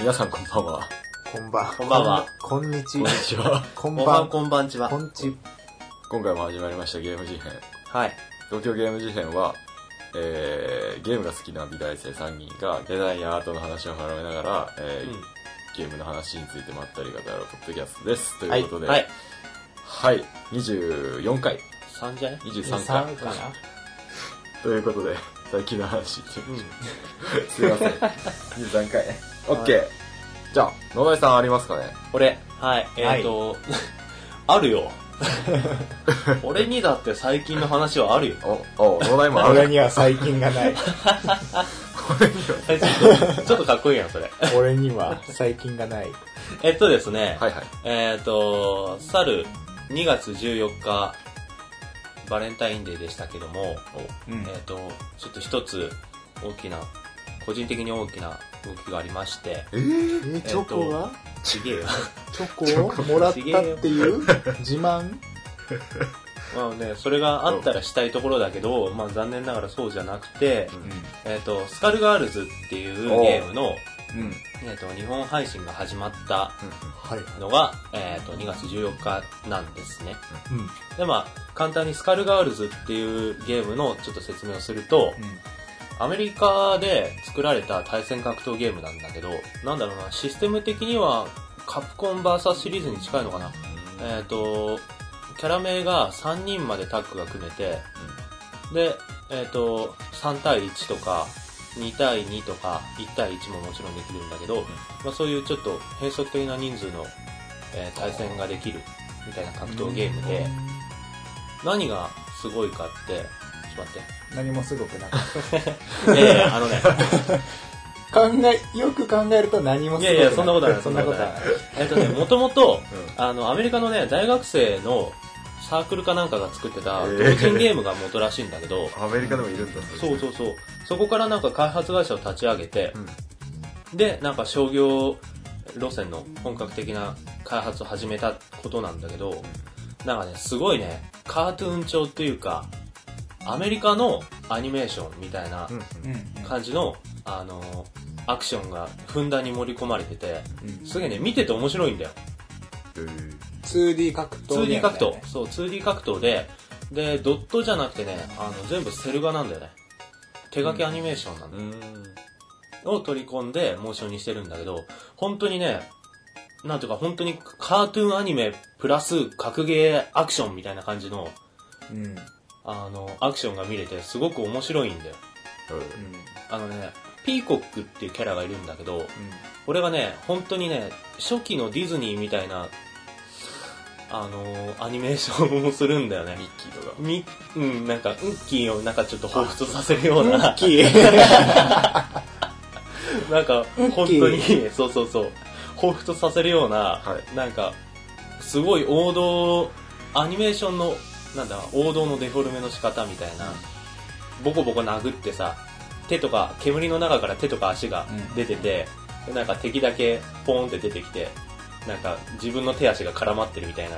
皆さんこんばんは。こんばん。こんばんは。こんにちこんにちは。こんばん、こんばん。こんばんちはこ。んち。今回も始まりましたゲーム事変。はい。東京ゲーム事変は、えー、ゲームが好きな美大生3人がデザインやアートの話を絡めながら、えーうんゲームの話についてまったり語るポッドキャストです。ということで、はい。はい、24回、3じゃね？23回。三かな？ということで、最近の話。うん。すいません。23回ね。オッケー。じゃあ、野田井さんありますかね？俺、はい。えっ、と、あるよ。俺にだって最近の話はあるよ。お、お、野田井もある。俺には最近がない。ちょっと、ちょっとかっこいいやん、それ。俺には最近がない。えっとですね、はいはい。えっ、と、去る2月14日、バレンタインデーでしたけども、うんえっ、と、ちょっと一つ大きな、個人的に大きな動きがありまして、えー、え、チョコはちげえよ。チョコをもらったっていう？自慢？まあね、それがあったらしたいところだけど、まあ残念ながらそうじゃなくて、えっ、と、スカルガールズっていうゲームの、うん。えっ、と、日本配信が始まったはい。のが、えっ、と、2月14日なんですね。うん。で、まあ、簡単にスカルガールズっていうゲームのちょっと説明をすると、アメリカで作られた対戦格闘ゲームなんだけど、なんだろうな、システム的にはカプコン VS シリーズに近いのかな。えっ、と、キャラ名が3人までタッグが組めて、で、えっ、と、3対1とか、2対2とか、1対1ももちろんできるんだけど、まあ、そういうちょっと変則的な人数の、えー対戦ができるみたいな格闘ゲームで、何がすごいかって、ちょっと待って。何もすごくなかっ いやいや、あのね、た。考え、よく考えると何もすごくいやいやそんなことないそんなことはない。えっとね、もともと、あの、アメリカのね、大学生のサークルかなんかが作ってたえー同人ゲームが元らしいんだけど、アメリカでもいるんだ、そうそうそう。そこからなんか開発会社を立ち上げて、うん。で、なんか商業路線の本格的な開発を始めたことなんだけど、なんかね、すごいね、カートゥーン調っていうか、アメリカのアニメーションみたいな。感じの、あの、アクションがふんだんに盛り込まれてて、うんすげえね、見てて面白いんだよ。えー 2D 格闘 2D 格闘。そう、2D 格闘で、で、ドットじゃなくてね、あの、全部セル画なんだよね。手書きアニメーションなんだようん。を取り込んでモーションにしてるんだけど、本当にね、なんていうか本当にカートゥーンアニメプラス格ゲーアクションみたいな感じの、うん。あの、アクションが見れてすごく面白いんだよ。あのね、ピーコックっていうキャラがいるんだけど、これがね、本当にね、初期のディズニーみたいな、あのアニメーションをするんだよねミ。ッキーとか。み、うん、なんか、ウッキーをなんかちょっと彷彿とさせるよううん。な、キー。なんか、本当に、そうそうそう、彷彿とさせるような、はいなんか、すごい王道、アニメーションの、なんだ、王道のデフォルメの仕方みたいな、ボコボコ殴ってさ、手とか、煙の中から手とか足が出てて、でなんか敵だけポーンって出てきて、なんか自分の手足が絡まってるみたいな、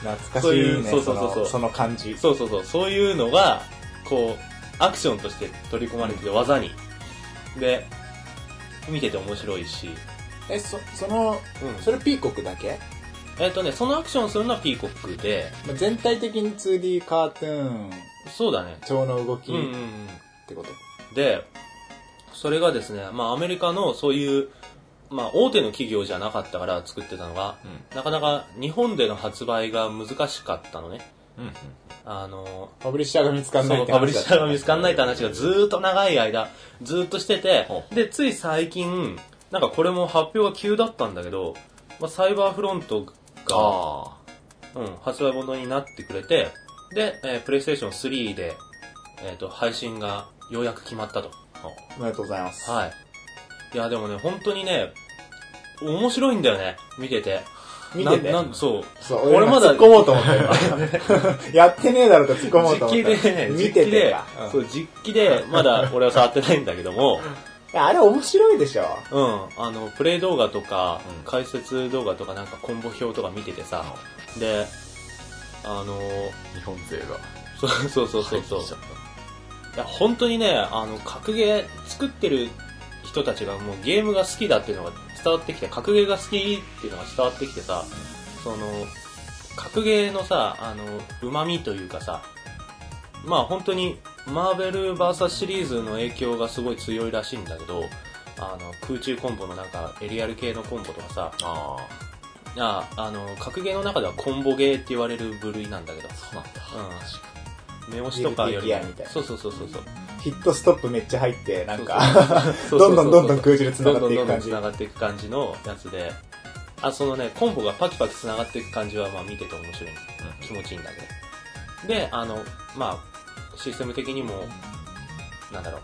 懐かしそういういね。そうそうそうそう。のその感じ。そうそうそう、そういうのが、こう、アクションとして取り込まれてて技に。で、見てて面白いし、え、そ、その、うん。それピーコックだけ？えっ、とね、そのアクションするのはピーコックで、まあ全体的に 2D カートゥーン、そうだね。超の動きっうんうんうん。てこと。で、それがですね、まあアメリカのそういう、まあ大手の企業じゃなかったから作ってたのが、なかなか日本での発売が難しかったのね。うん。うん。あの、パブリッシャーが見つかんないってパブリッシャーが見つかんないって話話がずーっと長い間、ずーっとしててほ、で、つい最近、なんかこれも発表が急だったんだけど、まあ、サイバーフロントが、あうん、発売元になってくれて、で、えー、プレイステーション3で、えっ、と、配信がようやく決まったと。おめでとうございます。はい。いや、でもね、本当にね、面白いんだよね、見てて。見てて？ななんそう。そう、俺まだ突っ込もうと思って今 やってねえだろと突っ込もうと思実って。機でね、見実機でててか。、うんそう、実機で、まだ俺は触ってないんだけども、あれ面白いでしょ。うん、あの、プレイ動画とか、うん解説動画とかなんかコンボ表とか見ててさ、で、あのー日本勢が。そうそうそうそうそう。入ってきちゃっいや、本当にね、あの、格ゲー作ってる人たちがもうゲームが好きだっていうのが伝わってきて、格ゲーが好きっていうのが伝わってきてさ、その、格ゲーのさ、あの、旨味というかさ、まあ本当に、マーベル VS シリーズの影響がすごい強いらしいんだけど、あの、空中コンボのなんか、エリアル系のコンボとかさ、あああの、格ゲーの中ではコンボゲーって言われる部類なんだけど、あ、そうなんだ。うん。目押しとかよりそうそうそうそうそう。ヒットストップめっちゃ入って、なんか、どんどんどんどん空中で繋がっていくどんどんどんどん感じ。繋がっていく感じのやつで、あ、そのね、コンボがパキパキ繋がっていく感じは、まあ見てて面白い。気持ちいいんだけど。で、あの、まあ、システム的にも、なんだろ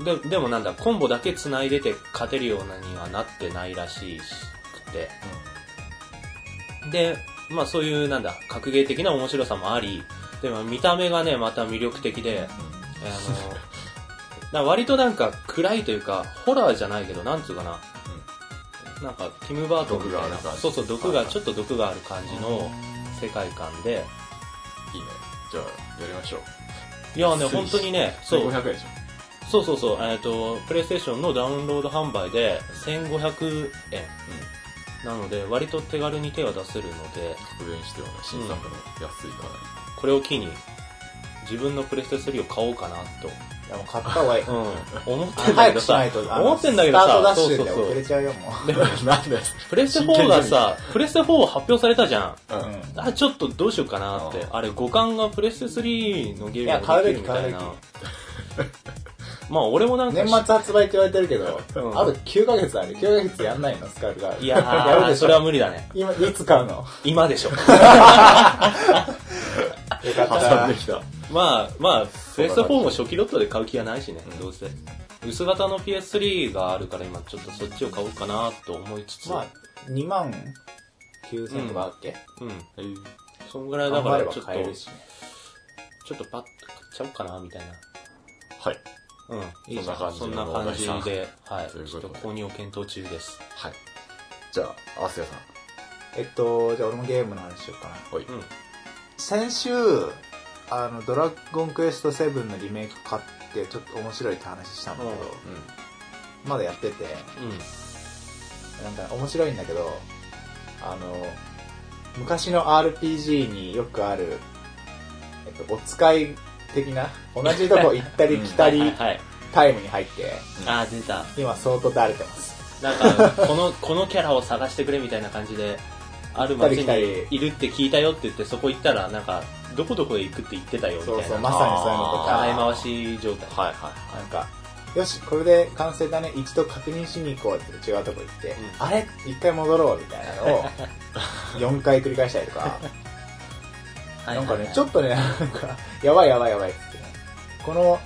う。で、でもなんだ、コンボだけ繋いでて勝てるようなにはなってないらしくて。で、まあそういう、なんだ、格ゲー的な面白さもあり、でも見た目がね、また魅力的で、あの、な割となんか暗いというか、ホラーじゃないけど、なんつうかな。なんか、ティム・バートンみたいなそうそう、毒が、ちょっと毒がある感じの世界観で。いいね。じゃあ、やりましょう。いやね、本当にね、そう、1500円でしそうそうそう、えっ、と、プレイステーションのダウンロード販売で1500円。なので、割と手軽に手が出せるので、ょ。格ゲーにしてはね、新作の安いからね。これを機に、自分のプレステ3を買おうかなと、いやもう買った方がいい。うん、思ってあんだけどさ思ってんだけどさスタートダッシュでそうそうそう遅れちゃうよ、もでもなんでプレステ4がさ、プレステ4 発表されたじゃん。う。うん。うん。あ、ちょっとどうしようかなって。あれ、互換がプレステ3のゲームいや買うべきができるみたいな買う。まあ、俺もなんか年末発売って言われてるけど、うんあと9ヶ月ある。9ヶ月やんないの、スカルが。いややるー、でそれは無理だね。今、いつ買うの？今でしょ。よかっ挟たんで。きた。まあ、まあ、プレステ4も初期ロットで買う気はないしね、うんどうせ。薄型の PS3 があるから今ちょっとそっちを買おうかなと思いつつ。まあ、2万9000とかあっけ？うん。えーそんぐらいだからちょっと、買えるしね。ちょっとパッと買っちゃおうかな、みたいな。はい。うん。いいそんな感じそんな感じで、はい。ちょっと購入を検討中です。はい。じゃあ、アスヤさん。えっと、じゃあ俺もゲームの話しようかな。ほい。うん。先週、あの、ドラゴンクエスト7のリメイク買って、ちょっと面白いって話したんだけど、まだやってて、うん。なんか面白いんだけど、あの、昔の RPG によくある、えっと、お使い的な、同じとこ行ったり来たり。タイムに入って、あー、出た。今相当だれてます。なんか、この、このキャラを探してくれみたいな感じで、ある街にいるって聞いたよって言って、そこ行ったら、なんか、どこどこへ行くって言ってたよみたいな。そうそう、まさにそういうのとか、回し状態。はいはい。なんか、よし、これで完成だね、一度確認しに行こうって違うとこ行って、うんあれ？一回戻ろうみたいなのを、4回繰り返したりとか、なんかね、ちょっっとね、なんか、やばいやばいやばいっつってね。この、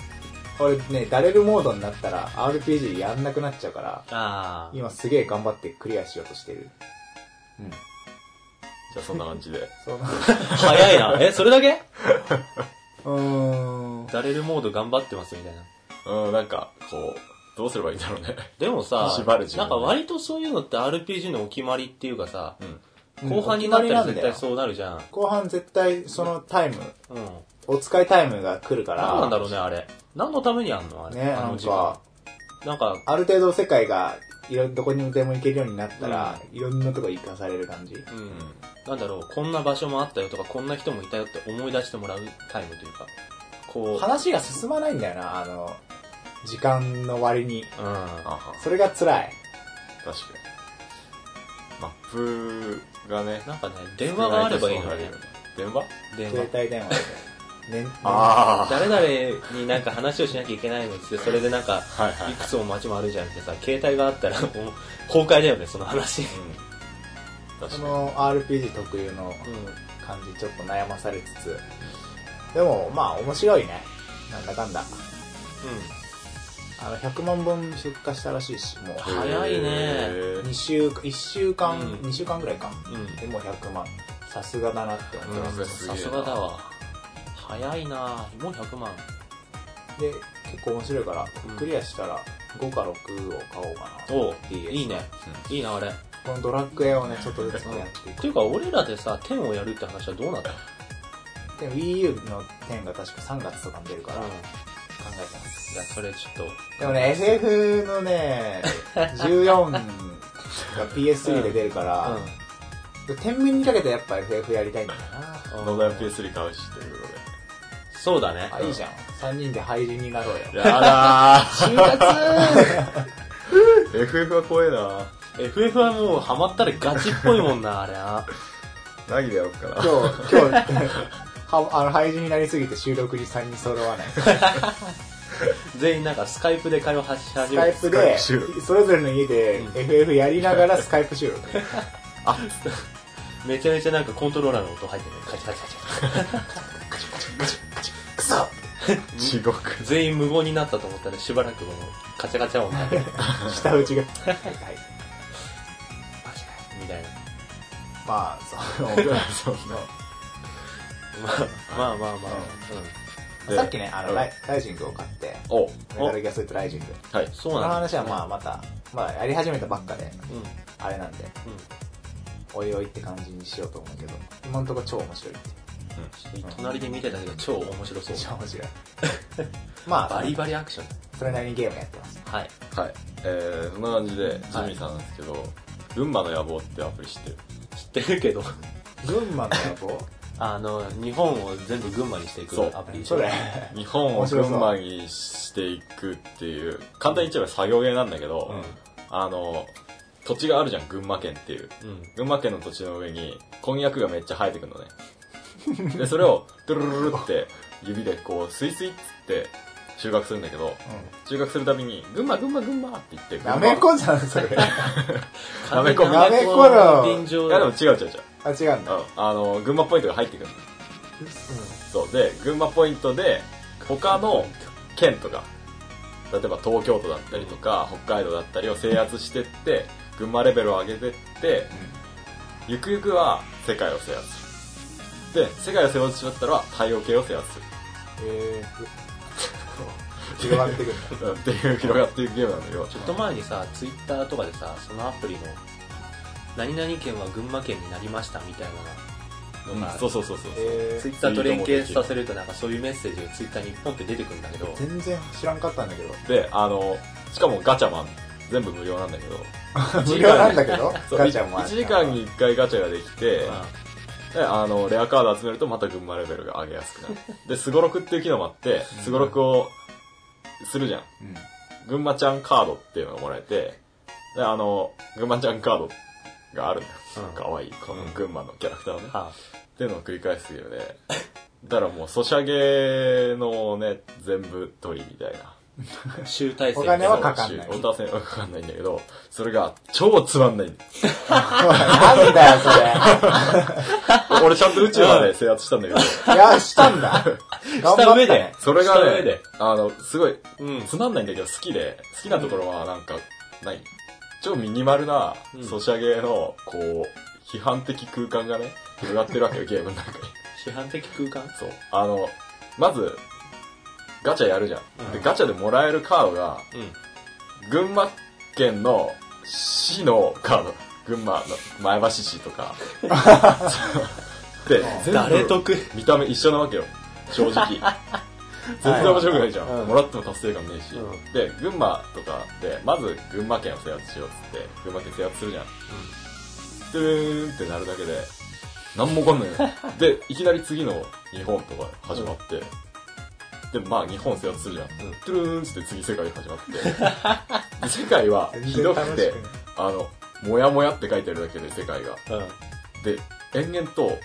俺ね、ダレルモードになったら RPG やんなくなっちゃうから、と。あー。今すげえ頑張ってクリアしようとしてる。うん。じゃあ、そんな感じで。早いな。え、それだけ？うーん。ダレルモード頑張ってますみたいな。うん、なんか、こう、どうすればいいんだろうね。でもさ縛る、自分なんか割とそういうのって RPG のお決まりっていうかさ、うん。後半になったら絶対う。そうなるじゃん。後半絶対そのタイム、うん。お使いタイムが来るから、何なんだろうね、あれ。何のためにあんのあれ。ね、なんあの時間か、。なんか、ある程度世界が、いろ、どこにでも行けるようになったら、いろんなとこ行かされる感じ。うん。なんだろう、こんな場所もあったよとか、こんな人もいたよって思い出してもらうタイムというか、こう、話が進まないんだよな、あの、時間の割に。うん。あは。それが辛い。確かに。マップがね、なんかね、電話があればいいのにね。電話？電携話。帯電話で。ね、あ誰々になんか話をしなきゃいけないのって、それでなんか、い。くつも街もあるじゃんってさ、携帯があったらもう、崩壊だよね、その話。うん。確かに。その RPG 特有のう感じちょっと悩まされつつ。でも、まあ面白いね。なんだかんだ。ん。あの、100万本出荷したらしいし、もう、早いねへー2週、1週間、うん2週間ぐらいか。うん。うん。でもう100万。さすがだなって思ってます。さすがだわ。早いなぁ。もう100万。で、結構面白いからうん、クリアしたら5か6を買おうかな。おう DS いいね。いいな、あれ。このドラッグエをね、ちょっとずつやっていくっていうか、俺らでさ、10をやるって話はどうなったの？でも Wii U の10が確か3月とかに出るから、考うえてます。いや、それちょっでもね、FF のね、14が PS3 で出るから、天秤にかけてやっぱ FF やりたいんだよな。と、野田 PS3 買うしっていうこそうだね。あ、いいじゃん。3人で廃人になろうよ。やだ就活ー FF は怖えな FF はもうハマったらガチっぽいもんな、あれな。何でやろうかな。今日、今日、はあの、廃人になりすぎて収録に3人揃わない。全員なんかスカイプで会話しス始めて。カイプで、スカイプそれぞれの家でうん FF やりながらスカイプ収録。めちゃめちゃなんかコントローラーの音入ってる。カチカチカチ。くそ 地獄。全員無言になったと思ったらしばらくこのカチャカチャ音が 下打ちが。はいはい。みたいな。まあ、そう。そうまあまあまあまあ。でさっきね、あの、うんライライジングを買って、おメタルギアソリッドライジング。はい。そこのうなんです話はまあまた、まあやり始めたばっかで、うん。うん。あれなんで、おいおいって感じにしようと思うけど、今のところ超面白いって。隣で見てたけど超面白そう。超面白い。まあ、バリバリアクション。それなりにゲームやってます。はい。はい。えー、そんな感じで、ジミーさんなんですけど、群馬の野望ってアプリ知ってる？知ってるけど、群馬の野望？あの、日本を全部群馬にしていくアプリでしょ。それ。日本を群馬にしていくっていう、簡単に言っちゃえば作業芸なんだけど、あの、土地があるじゃん、群馬県っていう。うん。うん。群馬県の土地の上に、こんにゃくがめっちゃ生えてくるのね。で、それを、トゥルルルルって、指でこう、スイスイっつって、収穫するんだけど、収穫するたびに、群馬、群馬、群馬って言って、なめこじゃん、それ。なめこなめこの便乗いやでも違う違う違う。あ、違うんだ。うん。あの、群馬ポイントが入ってくるの。そう。で、群馬ポイントで、他の県とか、例えば東京都だったりとか、北海道だったりを制圧してって、群馬レベルを上げてって、ゆくゆくは世界を制圧する。で、世界を制圧しちゃったら太陽系を制圧する。えー、広がってくるんだ。うんっていう広がっていくゲームなんだけど、ちょっと前にさ、ツイッターとかでさ、そのアプリの、何々県は群馬県になりましたみたいなのが、そうそうそうそう。えツイッターと連携させるとなんかそういうメッセージがツイッターにポンって出てくるんだけど、ー、全然知らんかったんだけど。で、あの、しかもガチャマン、全部無料なんだけど、無料なんだけど、ガチャもある1時間に1回ガチャができて、まで、あの、レアカード集めるとまた群馬レベルが上げやすくなる。で、スゴロクっていう機能もあって、スゴロクをするじゃん。うん。群馬ちゃんカードっていうのがもらえて、で、あの、群馬ちゃんカードがあるんだよ。うんかわいい、この群馬のキャラクターをね。あ、はっていうのを繰り返すゲームで、だからもう、ソシャゲのね、全部取りみたいな。あ、集大成。お金はかかんないそうオタセンはかかんないんだけど、それが超つまんないんだ なんだよ、それ。俺ちゃんと宇宙まで制圧したんだけど、いや、したんだ。頑張ったね。それがねあの、すごい、うん。つまんないんだけど好きで、好きなところはなんか、何超ミニマルなうんソシャゲの、こう、批判的空間がね、広がってるわけよ、ゲームの中に。批判的空間？そう。あの、まず、ガチャやるじゃん。うんで、ガチャでもらえるカードが、うん。群馬県の市のカード。群馬の前橋市とか。で、誰得？見た目一緒なわけよ。正直。全然面白くないじゃん。うんもらっても達成感ねえし。うんで、群馬とかで、まず群馬県を制圧しようっつって、群馬県制圧するじゃん。トゥーンってなるだけで、なんもわかんないよ。で、いきなり次の日本とか始まって、で、まあ日本制圧するじゃん。うんトゥルーンっつって次世界始まって。で世界はひどくて、あの、もやもやって書いてるだけで世界が。うん。で、延々と、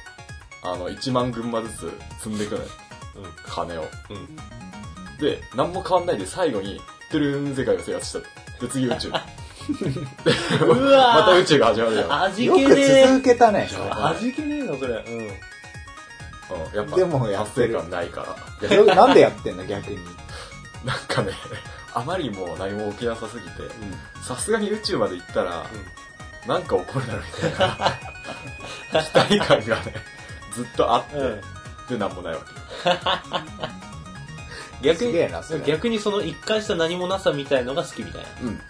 あの、1万群馬ずつ積んでいくのよ。うん。金を。うん。で、何も変わんないで最後に、トゥルーン世界が制圧した。で、次宇宙。でうわーまた宇宙が始まるじゃん。味よく気ね続けたね、それえ。味気ねえの、それ。うん。うん、やっぱ、でもやってる達成感ないから。よなんでやってんの、逆に。なんかね、あまりにも何も起きなさすぎて、さすがに宇宙まで行ったら、なんか起こるだろみたいな、期待感がね、ずっとあって、うん。で、なんもないわ 逆すげえになそれ、逆にその一貫した何もなさみたいのが好きみたいな。け。うん。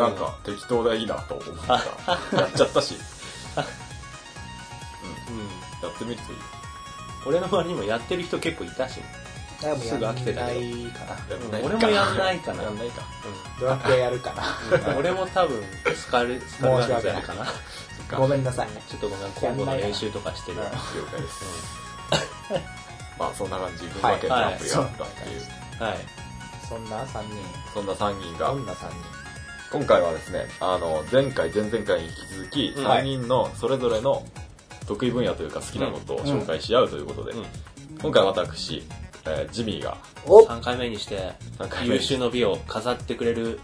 なんか、適当でいいなと思った。やっちゃったし、うん。やってみるといい。俺の周りにもやってる人結構いたし。すぐ飽きてたけどやんないかな。俺もやんないかなやんないか。ドラクエやるかな。うん俺も多分、スカル、スカルガールズやるかな。ごめんなさい。ちょっとごめん、今後の練習とかしてる。うん了解です。まあそんな感じ、群馬県グランプリがあったっていう。はい。そんな3人。そんな3人がど、んな3人？今回はですね、あの、前回、前々回に引き続き、うん3人のそれぞれの得意分野というか好きなことを紹介し合うということで、うん今回私、えージミーがお3回目にして3回目優秀の美を飾ってくれる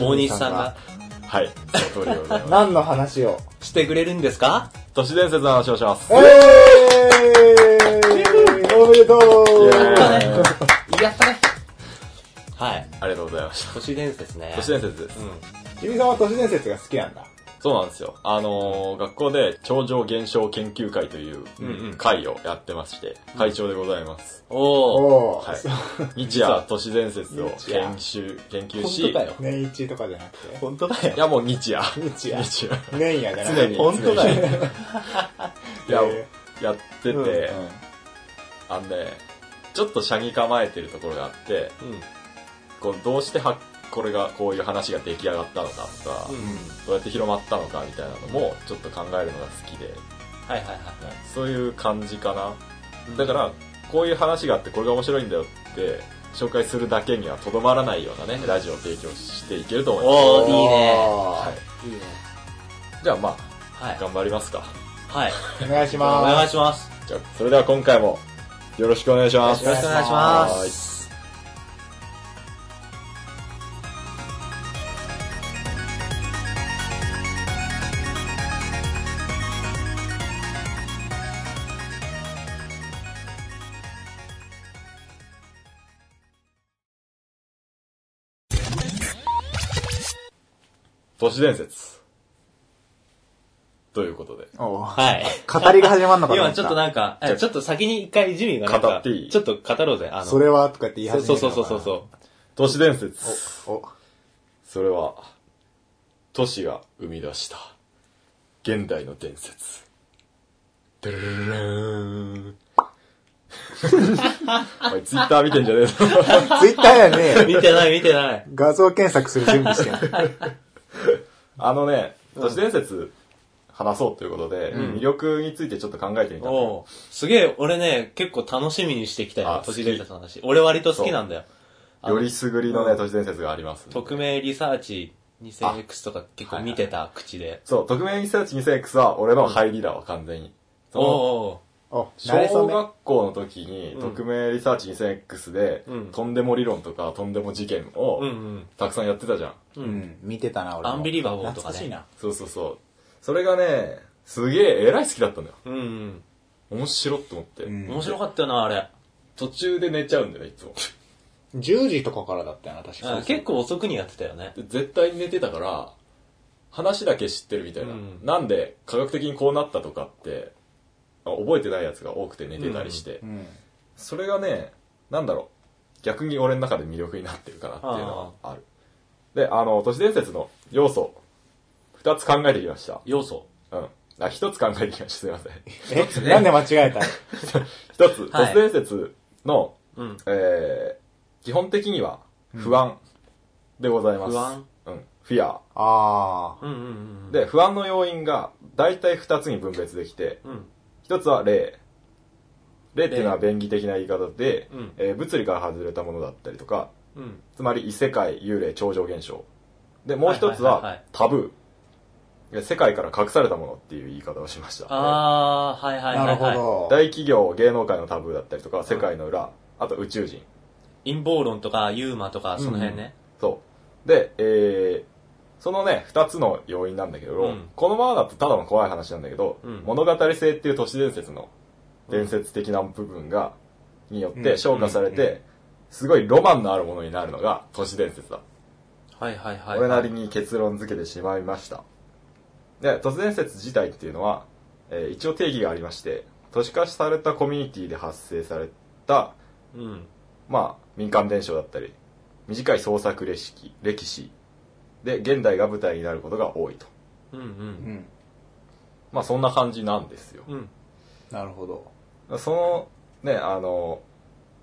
大西さんが はい、その通りでございます。何の話をしてくれるんですか？都市伝説の話をします。えー おめでとうやったねはい。ありがとうございました。都市伝説ね。都市伝説です。うん。君さんは都市伝説が好きなんだ。そうなんですよ。あのー学校で超常現象研究会といううんうん会をやってまして、会長でございます。おお。おー。はい。日夜都市伝説を研修、研究本し、当だよ。年一とかじゃなくて？本当だよ。いやもう日夜。日夜。日夜。年夜じゃなくて？常に。本当だよ。いやえ、やってて、うんーあのね、ちょっと車に構えてるところがあって、うん。こうどうしてはこれがこういう話が出来上がったのかとか、うん。どうやって広まったのかみたいなのもちょっと考えるのが好きで、はいはいはい。そういう感じかな。だから、こういう話があってこれが面白いんだよって紹介するだけにはとどまらないようなね、ラジオを提供していけると思います。おー、いいね。はいいいね。じゃあまあ、はい。頑張りますか。はい。お願いしお願ます。いします。じゃあ、それでは今回もよろしくお願いします。よろしくお願いします。都市伝説。ということで。はい。語りが始まるのかと思今ちょっとなんか、じゃあえちょっと先に一回ジミーがなんか、語っていい？ちょっと語ろうぜ。あの、それはとかって言い始めるそうのかなそうそうそうそ都市伝説。お、お、それは、都市が生み出した、現代の伝説。ドゥルルルーン。お前ツイッター見てんじゃねえぞ。ツイッターやねう。見てない見てない。画像検索する準備してる。あのね、都市伝説話そうということで、うん魅力についてちょっと考えてみたのおうすげえ、俺ね、結構楽しみにしてきたよあ、都市伝説の話。俺割と好きなんだよ。あのよりすぐりのね、うん都市伝説があります。匿名リサーチ 2000X とか結構見てた口で。そう、匿名リサーチ 2000X は俺の入りだわ、完全に。そのおうお、慣れ初小め。学校の時に、うん匿名リサーチ 2000X で、うんとんでも理論とかとんでも事件を。たくさんやってたじゃん。う。うんん、見てたな、俺も。アンビリバボーとかね懐かしいな。そうそうそう。それがね、すげえ、えらい好きだったんだよ。うんうん。面白って思って。うん面白かったよな、あれ。途中で寝ちゃうんだよね、いつも。10時とかからだったよな、確かうん結構遅くにやってたよね。で絶対に寝てたから、話だけ知ってるみたいな。うんなんで科学的にこうなったとかって、あ覚えてないやつが多くて寝てたりして。うん。それがね、なんだろう。逆に俺の中で魅力になってるかなっていうのはある。で、あの、都市伝説の要素、二つ考えてきました。要素？うん。あ、一つ考えてきました。すいません。え、なんで間違えた 一つ、都はい市伝説の、うん。えー、基本的には不安でございます。不安？うん。フィア。あうんうんうん。、で、不安の要因が大体二つに分別できて、うん。一つは霊。霊っていうのは便宜的な言い方で、うんえー物理から外れたものだったりとか、うん。つまり異世界、幽霊、超常現象。で、もう一つははいはいはいはいタブー。世界から隠されたものっていう言い方をしました。あー、はいはいあ。はい、はい。なるほど。大企業、芸能界のタブーだったりとか、世界の裏、あと宇宙人。陰謀論とかユーマとかその辺ね。そう。で、えー、そのね、二つの要因なんだけど、うんこのままだとただの怖い話なんだけど、うん物語性っていう都市伝説の伝説的な部分が、によって昇華されて、すごいロマンのあるものになるのが都市伝説だ。はいはいはい。俺なりに結論付けてしまいました。で、都市伝説自体っていうのは、えー一応定義がありまして、都市化されたコミュニティで発生された、うん。まあ、民間伝承だったり、短い創作歴史、歴史で現代が舞台になることが多いと。うんう。うんん。まあ、そんな感じなんですよ。うん。なるほど。その、ね、あの、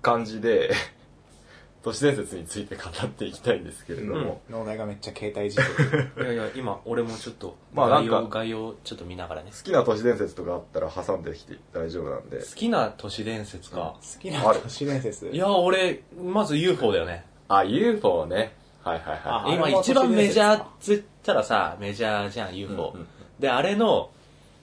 感じで、都市伝説について語っていきたいんですけれども、脳内がめっちゃ携帯いじってる。いやいや、今、俺もちょっと、まあなんか概要、概要ちょっと見ながらね。好きな都市伝説とかあったら挟んできて大丈夫なんで好、きな都市伝説か。好きな都市伝説いや、俺、まず UFO だよね。あ、UFO ね。はいはいはあ今一番メジャーっつったらさ、メジャーじゃん、UFO。うんうんで、あれの、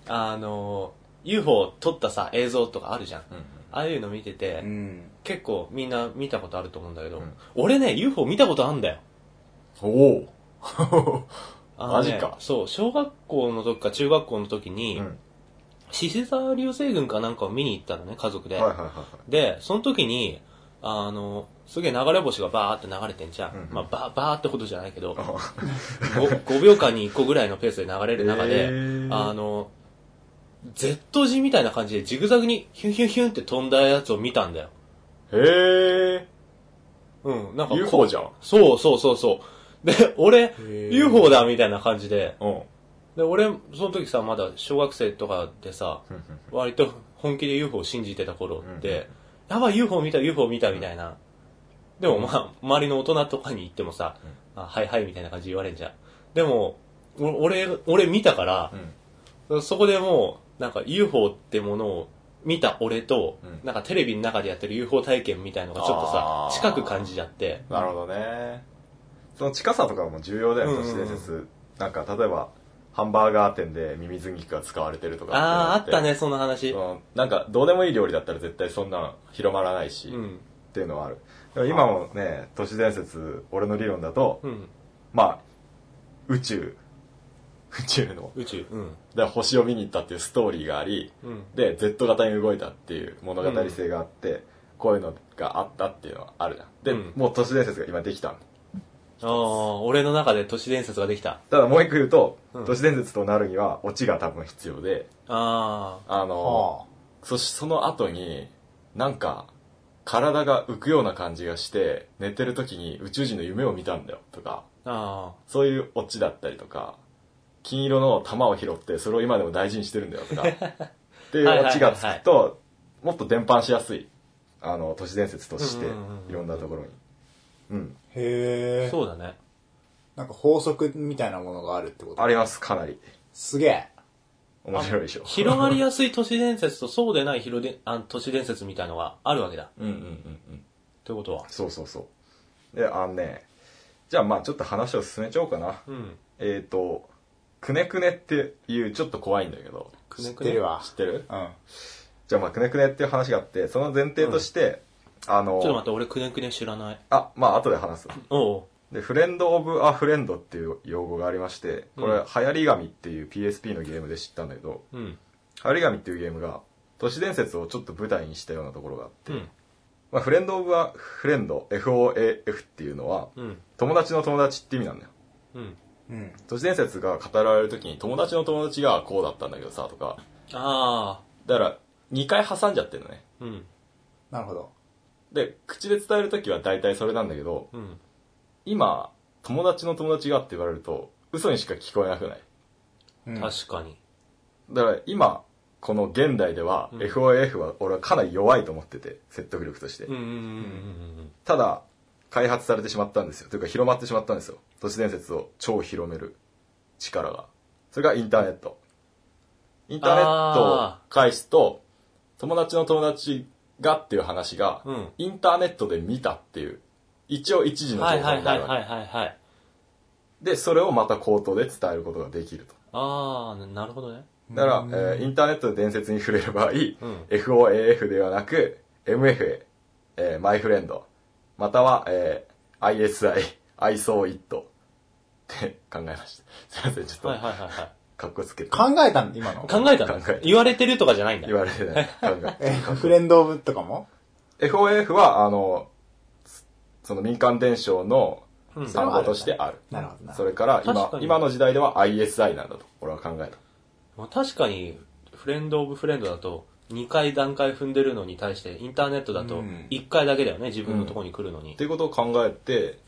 あの、UFO 撮ったさ、映像とかあるじゃん。い。うんああいうの見てて、うん。結構みんな見たことあると思うんだけど、うん俺ね、UFO 見たことあんだよ。おお あのねマジかそう、小学校の時か中学校の時に、うん。獅子沢流星群かなんかを見に行ったのね、家族で。はいはいはいはい。で、その時に、あの、すげえ流れ星がバーって流れてんじゃん。うんまあ、バー、バーってほどじゃないけど、あ 5, 5秒間に1個ぐらいのペースで流れる中で、へーあの、Z 字みたいな感じでジグザグにヒュンヒュンヒュンって飛んだやつを見たんだよ。へえ。うん、なんかこう UFO じゃん。そうそうそうそう。で、俺、ー UFO だみたいな感じで、うん。で、俺、その時さ、まだ小学生とかでさ、割と本気で UFO を信じてた頃って、やばい UFO 見た UFO 見たみたいな。でもまあ、周りの大人とかに言ってもさ、あはいはいみたいな感じで言われんじゃん。でも、お俺、俺見たからう、ん。そこでもう、なんか UFO ってものを見た俺と、うんなんかテレビの中でやってる UFO 体験みたいのがちょっとあーさ、近く感じちゃって。なるほどね。その近さとかも重要だよね、うんうんうん都市伝説。なんか、例えば、ハンバーガー店でミミズ肉が使われてるとかああ、あてったね、その話。なんか、どうでもいい料理だったら絶対そんなの広まらないし、っうん。ていうのはある。でも今もね、都市伝説、俺の理論だと、うん。まあ、宇宙、宇宙の、宇宙。うん。で星を見に行ったっていうストーリーがあり、うん。で、Z 型に動いたっていう物語性があって、こういうのがあったっていうのはあるじゃん。で、うんもう都市伝説が今できたのああ、俺の中で都市伝説ができた。ただもう一個言うと、うん都市伝説となるにはオチが多分必要で、ああの、はそしその後に、なんか、体が浮くような感じがして、寝てる時に宇宙人の夢を見たんだよとか、あ。あそういうオチだったりとか、金色の玉を拾ってそれを今でも大事にしてるんだよとか、っていうオチがつくと、もっと伝播しやすい、あの、都市伝説としてうんうんうんうん、いろんなところに。うん。あ。へあ。え。そうだね。なんか法則みたいなものがあるってこと？あります、かなり。すげえ。面白いでしょ。広がりやすい都市伝説とそうでない広で あ都市伝説みたいのがあるわけだ。っうんうんうんうん。てことは？そうそうそう。で、あのね、じゃあまあちょっと話を進めちゃおうかな。うん。えっ、と、くねくねっていうちょっと怖いんだけど、知くねくね？ってるわ知。ってる？うん。じゃあまあくねくねっていう話があって、その前提として、あの、ちょっと待って、俺くねくね知らない。あ、まあ後で話す。おうで、フレンド・オブ・ア・フレンドっていう用語がありまして、これ、うん流行り紙っていう PSP のゲームで知ったんだけど、うん。流行り紙っていうゲームが、都市伝説をちょっと舞台にしたようなところがあって、うん。まあ、フレンド・オブ・ア・フレンド、FOAF っていうのは、うん。友達の友達って意味なんだよ。うん。うん。都市伝説が語られるときに、友達の友達がこうだったんだけどさ、とか、あだから、2回挟んじゃってるのね。あ。うん。なるほど。で、口で伝えるときは大体それなんだけど、うん。今、友達の友達がって言われると、嘘にしか聞こえなくない？うん確かに。だから今、この現代では、うん FOAF は俺はかなり弱いと思ってて、説得力として。うんうんうんうんただ、開発されてしまったんですよ。というか広まってしまったんですよ。都市伝説を超広める力が。それがインターネット。インターネットを返すと、友達の友達がっていう話が。インターネットで見たっていう、一応一時の情報はいはいになるわけ。はいはいはいはい。で、それをまた口頭で伝えることができると。ああ、なるほどね。だから、うんえーインターネットで伝説に触れる場合、うん。FOAF ではなく、MFA、えーマイフレンド、または、えー ISI、I saw it って考えました。すいません、ちょっと、はいはいはいはい。かっこつけて。考えたん今の。考えたの？考えた言われてるとかじゃないんだ。言われてない。考え、えフレンドオブとかも？FOAF は、あの、その民間伝承のうん単語としてある。なるほどな。それから今確か、に今の時代では ISI なんだと、俺は考えた。まあ、確かに、フレンドオブフレンドだと、2回段階踏んでるのに対して、インターネットだとうん1回だけだよね、自分のところに来るのにって。いうことを考えて、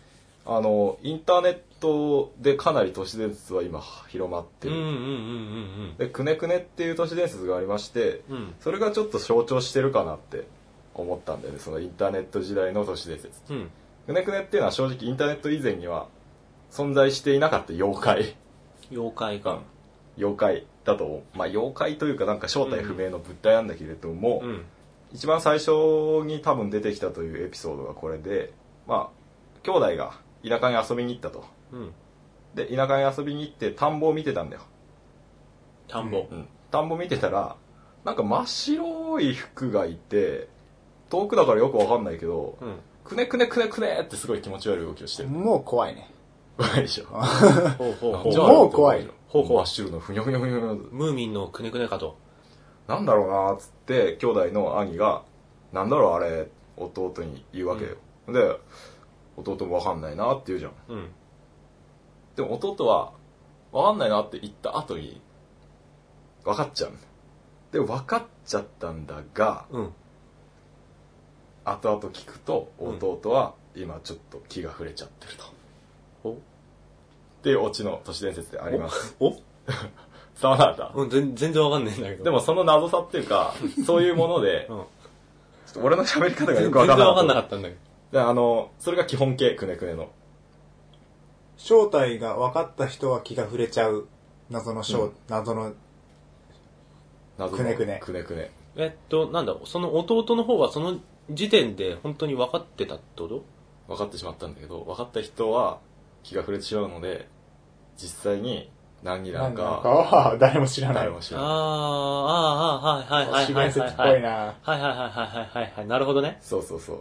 あの、インターネットでかなり都市伝説は今広まってる。うんうんうんで、くねくねっていう都市伝説がありまして、うんうん。うん。それがちょっと象徴してるかなって思ったんだよねそのインターネット時代の都市伝説うん。くねくねっていうのは正直インターネット以前には存在していなかった妖怪妖怪か。妖怪だとまあ妖怪というかなんか正体不明の物体なんだけれども、うん。一番最初に多分出てきたというエピソードがこれでまあ兄弟が田舎に遊びに行ったとうん。で田舎に遊びに行って田んぼを見てたんだよ、田んぼ。うん、田んぼ見てたらなんか真っ白い服がいて遠くだからよくわかんないけど、うん。くねくねくねくねってすごい気持ち悪い動きをしてるもう怖いね。怖いでしょ ほうほうほう。じゃあれもう怖いほうほう真っ白のふにょふにょふにょふにょムーミンのくねくねかと。なんだろうなーっつって兄弟の兄が「なんだろうあれ」弟に言うわけよ、で弟も分かんないなって言うじゃんうん。でも弟は分かんないなって言った後に分かっちゃうで分かっちゃったんだがうん。後々聞くと弟は今ちょっと気が触れちゃってると、お？っていうオチの都市伝説であります。お？伝わらなかっうん、全全然わかんないんだけど。たでもその謎さっていうかそういうものでうん。ちょっと俺の喋り方がよく分かんなわかんなかったんだけど。であのそれが基本形くねくねの。正体が分かった人は気が触れちゃう謎の正、うん。謎の、謎のくねくね。くねくね。えっと、なんだ、その弟の方はその時点で本当に分かってたってこと？分かってしまったんだけど分かった人は気が触れてしまうので実際に何にな何なのるかかは 誰も知らない。誰も知らないあー、あー、はいはいはいはいはい。はいはいはいはいはいはいはい。なるほどね。そうそうそ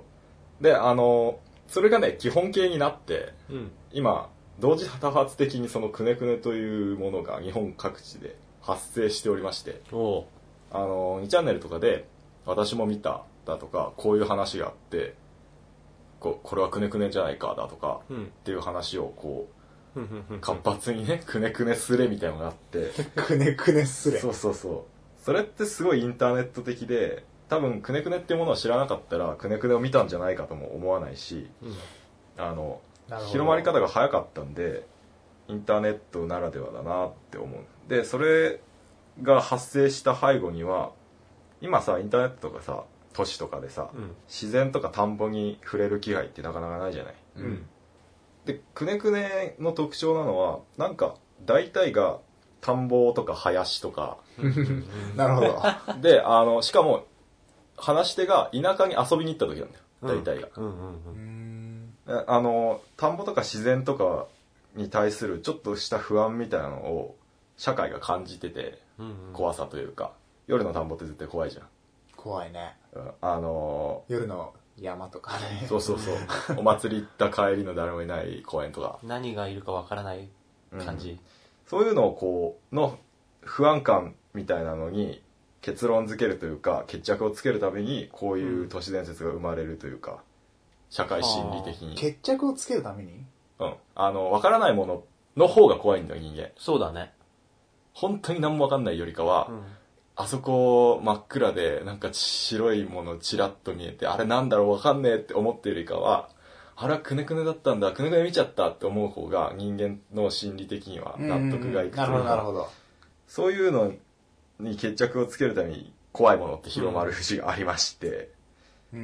うであのそれがね基本形になってうん。今同時多発的にそのくねくねというものが日本各地で発生しておりまして。あの2チャンネルとかで私も見ただとかこういう話があってここれはくねくねじゃないかだとかうん。っていう話をこう活発にねくねくねすれみたいなのがあって くねくねすれ。そうそうそうそれってすごいインターネット的で多分くねくねっていうものを知らなかったらくねくねを見たんじゃないかとも思わないしうん。あのなるほど広まり方が早かったんでインターネットならではだなって思うでそれが発生した背後には今さインターネットとかさ都市とかでさ、うん。自然とか田んぼに触れる機会ってなかなかないじゃない？うん。でくねくねの特徴なのはなんか大体が田んぼとか林とかなるほど。であのしかも話し手が田舎に遊びに行った時なんだよ大体が、うんうんうーん。えあの田んぼとか自然とかに対するちょっとした不安みたいなのを社会が感じててうん。うん。怖さというか夜の田んぼって絶対怖いじゃん怖いね。うんあの夜の山とかね。そうそうそうお祭り行った帰りの誰もいない公園とか、何がいるかわからない感じ。そういうのをこうの不安感みたいなのに結論付けるというか決着をつけるためにこういう都市伝説が生まれるというか社会心理的に、決着をつけるために？うん、あの分からないものの方が怖いんだよ人間そうだね。本当に何も分かんないよりかは、うん。あそこ真っ暗でなんか白いものちらっと見えてあれなんだろう分かんねえって思ってるよりかはあれはくねくねだったんだくねくね見ちゃったって思う方が人間の心理的には納得がいくというなるほど、なるほかど。そういうのに決着をつけるために怖いものって広まる節がありまして、うんう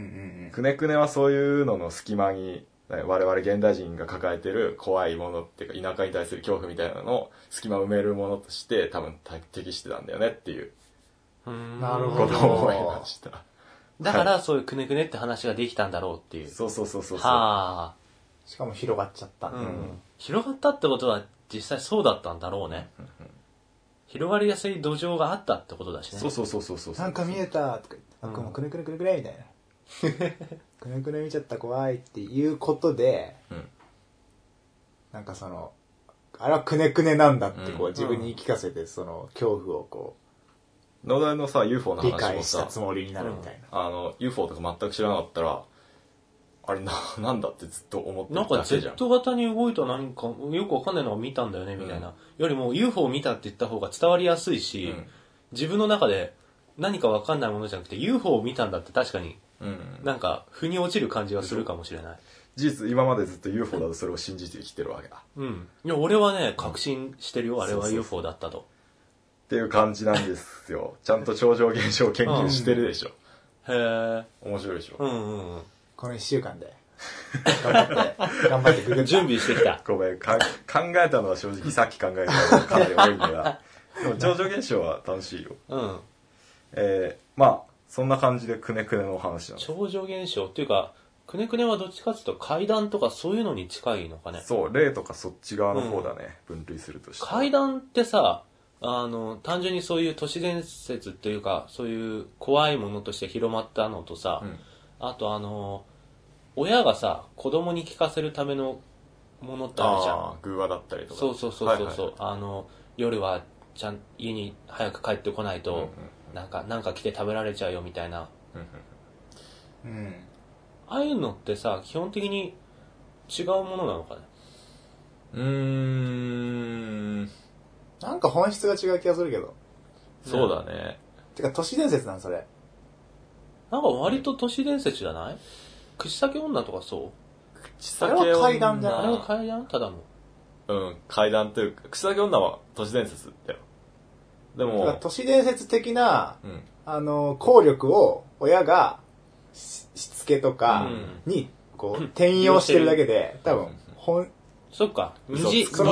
んくねくねはそういうのの隙間にね我々現代人が抱えてる怖いものっていうか田舎に対する恐怖みたいなのを隙間を埋めるものとして多分適してたんだよねっていううんなるほどことを思いました。だからそういうくねくねって話ができたんだろうっていう。そうそうそうそうそう。はあ。うん。しかも広がっちゃった。うん広がったってことは実際そうだったんだろうね。広がりやすい土壌があったってことだしね。そうそうそうそうそう。なんか見えたとか言って、あ、うんくねくねくねくねみたいな。くねくね見ちゃった怖いっていうことで、うん。なんかその、あれはくねくねなんだってこううん自分に言い聞かせて、その恐怖をこ野田のさ、UFO の話もさ解したつ、もりになるみたいな。あの、UFO とか全く知らなかったら、あれな、なんだってずっと思ってなんかただけじゃん。Z 型に動いた何か、よくわかんないのを見たんだよね、みたいな。よりも UFO を見たって言った方が伝わりやすいし、うん自分の中で何かわかんないものじゃなくて UFO を見たんだって確かにうん。なんか腑に落ちる感じがするかもしれない。事実、今までずっと UFO だとそれを信じて生きてるわけだ。うん。いや、俺はね、確信してるよ、あれは UFO だったと。っていう感じなんですよ。ちゃんと超常現象研究してるでしょ。へえ。面白いでしょ。うんうんうん。この一週間で。頑張って、頑張ってググった。準備してきた。ごめん、か考えたのは正直さっき考えたのがかなり多いんだが。でも、上場現象は楽しいよ。うん。えー、まあ、そんな感じでくねくねのお話なんです。超常現象っていうか、くねくねはどっちかっていうと階段とかそういうのに近いのかね。そう、霊とかそっち側の方だね、分類するとして。階段ってさ、あの、単純にそういう都市伝説っていうか、そういう怖いものとして広まったのとさ、うんあとあの、親がさ、子供に聞かせるためのものってあるじゃん。ああ、偶話だったりとか。そうそうそうそうそう、はいはいあの、夜はちゃん、家に早く帰ってこないと、うんうんなんか、なんか来て食べられちゃうよみたいな。うんうんうん。ああいうのってさ、基本的に違うものなのかね？うーん、なんか本質が違う気がするけど。そうだね。てか、都市伝説なん、それ。なんか割と都市伝説じゃない？口先女とかそう？口あれは怪談じゃあれはない階段？ただの。うん、怪談というか、口先女は都市伝説だよ。でだからも、都市伝説的な、うん、あの、効力を親がししつけとかうに、こう、転用してるだけで、多分、本、そっか。二嘘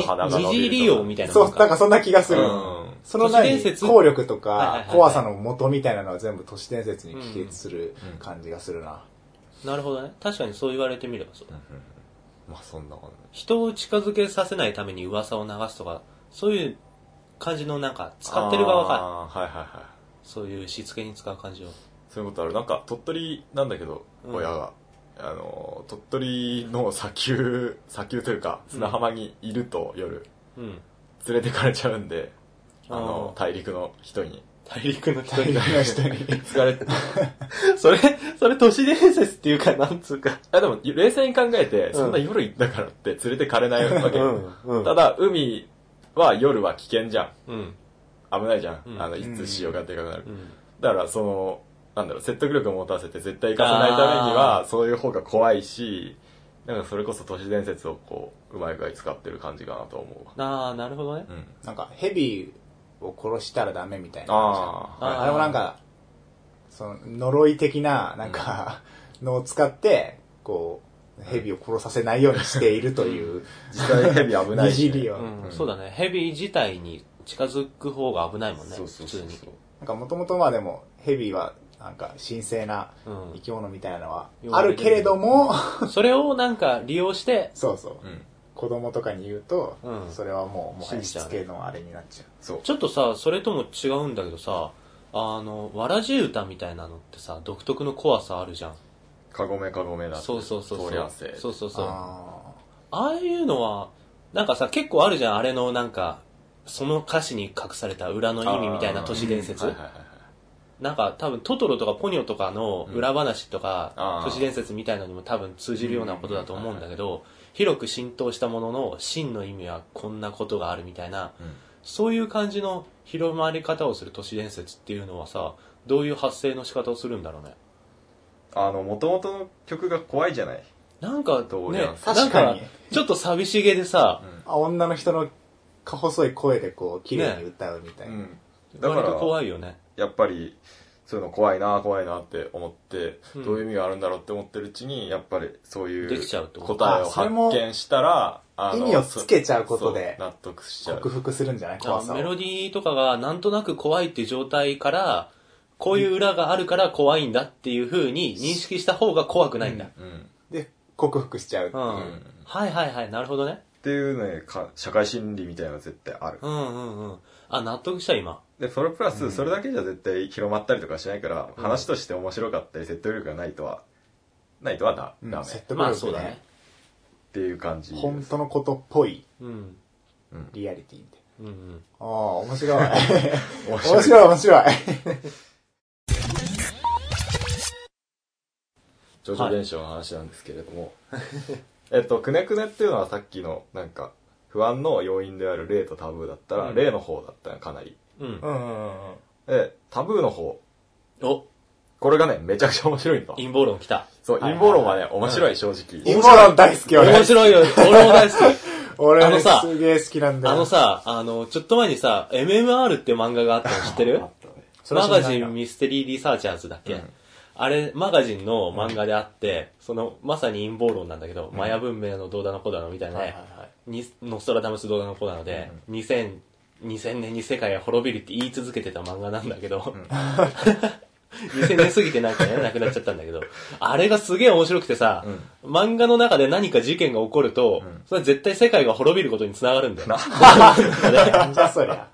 次、利用みたいなそう。なんかそんな気がする。うんその何伝説？効力とか怖さの元みたいなのは全部都市伝説に帰結するうん感じがするな。なるほどね。確かにそう言われてみればそう。まあそんな感人を近づけさせないために噂を流すとか、そういう感じのなんか、じ。使ってる側か。はいはいはい。そういうしつけに使う感じを。そういうことある。なんか、鳥取なんだけど、うん親が。あの、鳥取の砂丘、砂丘というか、砂浜にいると夜、うん。連れてかれちゃうんで、ああの、ー大陸の人に。大陸の人に。疲れて、それ、それ都市伝説っていうか、なんつうか。あでも、冷静に考えて、んそんな夜行ったからって連れてかれないわけ。うん。うん。ただ、海は夜は危険じゃん。うん。危ないじゃん。うんあの、いつ潮がでかくなる。うん。だから、その、なんだろう、説得力を持たせて絶対行かせないためには、そういう方が怖いし、なんかそれこそ都市伝説をこう、うまい具合に使ってる感じかなと思うわ。ああ、なるほどね。うん。なんか、ヘビを殺したらダメみたいなのじゃん。ああーあれもなんか、その、呪い的な、なんか、のを使って、こう、ヘビを殺させないようにしているという、実際ヘビ危ないし、二次利用。うん、うんそうだね。ヘビ自体に近づく方が危ないもんね。そうそうそう普通に。なんかもともとまあでも、ヘビは、なんか神聖なうん生き物みたいなのはあるけれども、それをなんか利用して、そうそう。うん。子供とかに言うと、うんそれはもう、もはやしつけのあれになっちゃう。そう。ちょっとさ、それとも違うんだけどさ、あの、わらじ歌みたいなのってさ、独特の怖さあるじゃん。カゴメカゴメだって。そうそうそうそう。そうそうそう。あああいうのは、なんかさ、結構あるじゃん、あれのなんか、その歌詞に隠された裏の意味みたいな都市伝説。はいはいはいはい。なんか多分トトロとかポニョとかの裏話とか、都市伝説みたいのにも多分通じるようなことだと思うんだけど、広く浸透したものの真の意味はこんなことがあるみたいな、うんそういう感じの広まり方をする都市伝説っていうのはさ、どういう発生の仕方をするんだろうね？あの、元々の曲が怖いじゃない？なんかねどうやん、確かにちょっと寂しげでさ、あ女の人のか細い声でこう、綺麗に歌うみたいな。うん。だか割とら、怖いよね。やっぱり、そういうの怖いな怖いなって思って、うんどういう意味があるんだろうって思ってるうちに、やっぱりそういうできちゃうってこと？答えを発見したら、意味をつけちゃうことで納得しちゃう。克服するんじゃない？怖さを。メロディーとかがなんとなく怖いっていう状態から、こういう裏があるから怖いんだっていう風に認識した方が怖くないんだ。うん。で、克服しちゃうってうん。いう。んはいはいはい、なるほどね。っていうね、か社会心理みたいなの絶対ある。うんうんうん。あ、納得した今。で、それプラス、それだけじゃ絶対広まったりとかしないから、うん話として面白かったり、説得力がないとは、ないとはだ、うんダメ。っ説得まあ力でねそうだね。ていう感じです。本当のことっぽいうん。リアリティみたいうんうん。な。ああ、面白い。面面白い面白い。上場現象の話なんですけれども、えっと、くねくねっていうのはさっきの、なんか、不安の要因である霊とタブーだったら、うん霊の方だったよ、かなり。うんう。んうんうんうん。で、タブーの方、お、これがね、めちゃくちゃ面白いの。陰謀論来た。そう、はい陰謀論はね、面白い、正直。陰謀論大好き俺。面白いよ。俺も大好き。俺あのさすげえ好きなんだよ。あのさ、あの、ちょっと前にさ、MMR って漫画があったの知ってる？あったねそれマは知らないなガジンミステリーリサーチャーズだっけ、うんあれ、マガジンの漫画であって、その、まさに陰謀論なんだけど、マヤ文明のどうだのこうだのみたいなね、はいはいはい。にノストラダムスどうだのこうだので、2000、2000年に世界が滅びるって言い続けてた漫画なんだけど、2000年過ぎてなんかね、なくなっちゃったんだけど、あれがすげえ面白くてさ、漫画の中で何か事件が起こると、それは絶対世界が滅びることにつながるんだよ。な。んじゃそりゃ。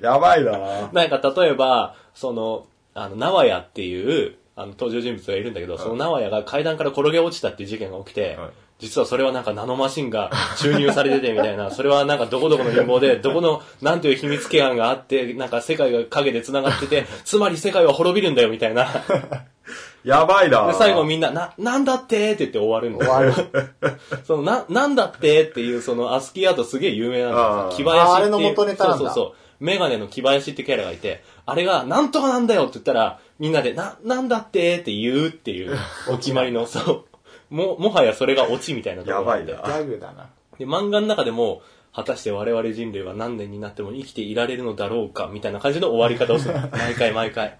やばいな。なんか例えば、その、あの、縄屋っていう、あの、登場人物がいるんだけど、その縄屋が階段から転げ落ちたっていう事件が起きて、はい実はそれはなんかナノマシンが注入されててみたいな、それはなんかどこどこの陰謀で、どこの、なんという秘密警案があって、なんか世界が影で繋がってて、つまり世界は滅びるんだよみたいな。やばいなで、最後みんな、な、なんだってって言って終わるんだよ。終わる。その、な、なんだってっていう、その、アスキーアートすげえ有名なんだあーよさ。木林ってあれの元ネタなんだそうそうそう。メガネの木林ってキャラがいて、あれが、なんとかなんだよって言ったら、みんなで、な、なんだってって言うっていう、お決まりの、そう。も、もはやそれがオチみたいなところがあってやばギャグだな。で、漫画の中でも、果たして我々人類は何年になっても生きていられるのだろうか、みたいな感じの終わり方をする。毎回毎回。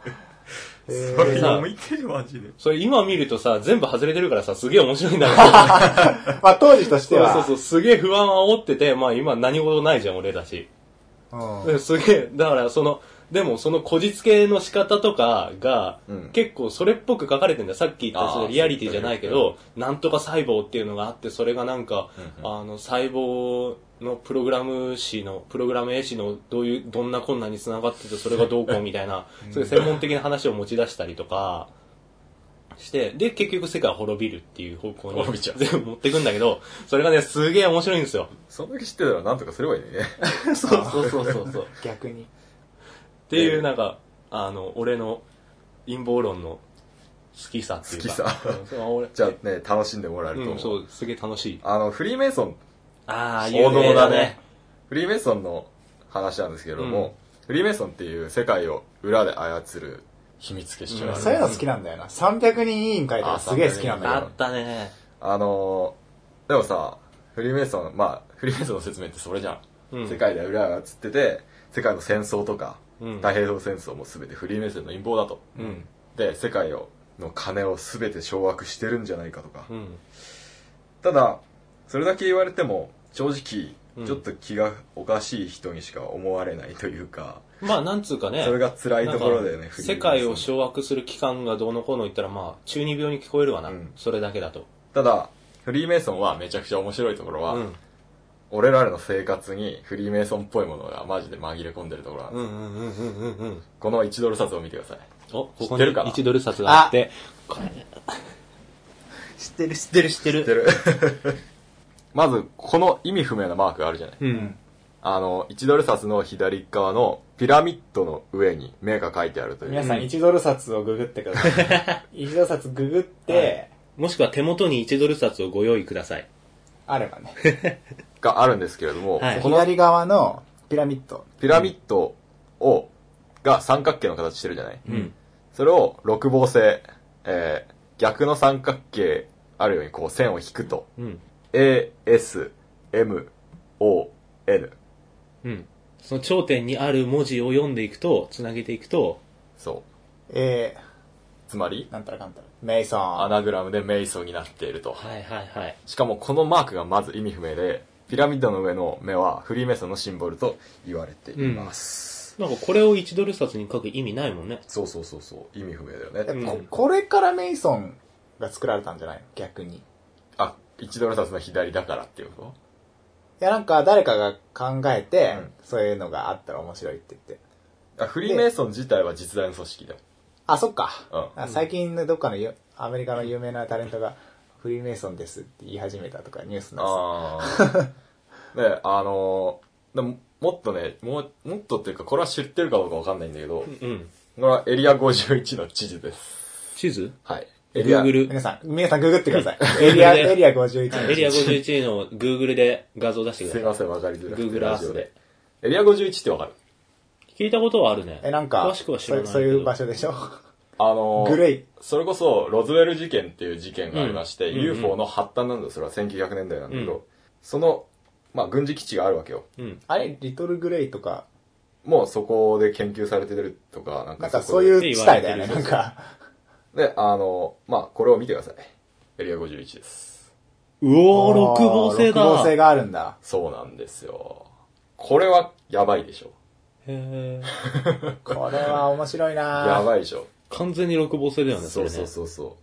えそれー、さ読みてるマジで。それ今見るとさ、全部外れてるからさ、すげえ面白いんだけど。まあ当時としては。そうそうそう、すげえ不安を煽ってて、まあ今何事ないじゃん、俺だし。うんですげえ、だからその、でもそのこじつけの仕方とかが、うん結構それっぽく書かれてるんだよ。さっき言ったそのリアリティじゃないけど、なんとか細胞っていうのがあって、それがなんか、うんあの、細胞のプログラム誌の、プログラム A 誌のどういう、どんな困難に繋がってて、それがどうこうみたいな、そういう専門的な話を持ち出したりとか、して、で、結局世界は滅びるっていう方向に全部持っていくんだけど、それがね、すげえ面白いんですよ。そんだけ知ってたらなんとかすればいいね。そうそうそうそうそう。逆に。っていう、なんか、あの、俺の陰謀論の好きさっていうか。好きさ じゃあね、楽しんでもらえるとうん、思う。そう、すげえ楽しい。あの、フリーメイソン、ああ、王有名道だね。フリーメイソンの話なんですけれども、フリーメイソンっていう世界を裏で操る秘密結社がある。そういうの好きなんだよな。300人委員会とかすげえ好きなんだあけったね。あのー、でもさ、フリーメイソン、まあ、フリーメイソンの説明ってそれじゃん。うん世界で裏を操ってて、世界の戦争とか、うん太平洋戦争も全てフリーメイソンの陰謀だと。うん。で、世界をの金を全て掌握してるんじゃないかとか。うん。ただ、それだけ言われても、正直、うんちょっと気がおかしい人にしか思われないというか、まあ、なんつうかね。それが辛いところだよね世界を掌握する機関がどうのこうの言ったら、まあ、中二病に聞こえるわな。うんそれだけだと。ただ、フリーメイソンはめちゃくちゃ面白いところは、うん。俺らの生活にフリーメイソンっぽいものがマジで紛れ込んでるところなんです。うんうんうんうんうんうん。この1ドル札を見てください。お、ここに知ってるかな？1ドル札があって、これ、知ってる知ってる知って知ってる まず、この意味不明なマークがあるじゃない。うん。あの、1ドル札の左側のピラミッドの上に目が書いてあるという。皆さん1ドル札をググってください。1ドル札ググって、もしくは手元に1ドル札をご用意ください。あればね。があるんですけれども、はいこの左側のピラミッド。ピラミッドを、が三角形の形してるじゃない？うん。それを六芒星、えー、逆の三角形あるようにこう線を引くと、うん。A, S, M, O, N。うん。その頂点にある文字を読んでいくと、つなげていくと、そう。えつまり？ー、、なんたらかんたら。メイソン。アナグラムでメイソンになっていると。はいはいはい。しかもこのマークがまず意味不明で、ピラミッドの上の目はフリーメイソンのシンボルと言われています。なんかこれを1ドル札に書く意味ないもんね。そうそうそうそう、意味不明だよえね。こうんこれからメイソンが作られたんじゃないの？逆に。いあ、1ドル札の左だからっていうこや、なんか誰かが考えて、うんそういうのがあったら面白いって言って。とあフリーメイソン自体は実在の組織だよ。あ、そっか。うんあ最近のどっかのゆアメリカの有名なタレントが、フリーメイソンですって言い始めたとかニュースになってああ。で、あのーでももっとね、もう、もっとっていうか、これは知ってるかどうかわかんないんだけど、こうん。れはエリア51の地図です。地図？はい。エリア、Google 皆さん、皆さんググってください。エリア、エリア51のエリア51の Google で画像出してください。すいません、わかりづらくて Google ラジオ Earth で。エリア51ってわかる？聞いたことはあるね。え、なんか、詳しくは知らない。そうそういう場所でしょ？あのー グレイ。それこそ、ロズウェル事件っていう事件がありまして、うん UFO の発端なんだよ、それは1900年代なんだけど、うんその、まあ、軍事基地があるわけよ。うん。あれ、リトルグレイとか、もうそこで研究されてるとか、なんかなんかそういう地帯だよね、なんか。で、あの、まあ、これを見てください。エリア51です。うおー、六芒星だ。六芒星があるんだ。そうなんですよ。これはやばいでしょ。へーこれは面白いなやばいでしょ。完全に六芒星だよね、それね。そうそうそうそ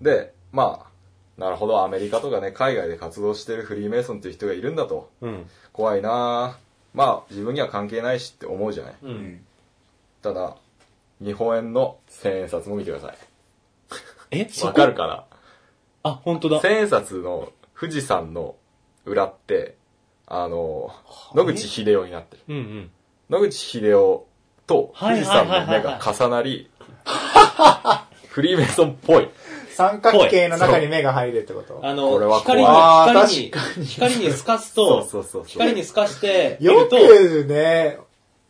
う。で、まあ、なるほど、アメリカとかね、海外で活動してるフリーメイソンっていう人がいるんだと。うん。怖いなぁまあ、自分には関係ないしって思うじゃない。う。うんん。ただ、日本円の千円札も見てください。え、そわこかるかな？あ、本当だ。千円札の富士山の裏って、あの、野口秀夫になってる。うんうん。野口秀夫と富士山の目が重なり、フリーメイソンっぽい。三角形の中に目が入るってこと？あの、これは光に、光に、光に透かすと、そうそうそう。光に透かして見よると、くね、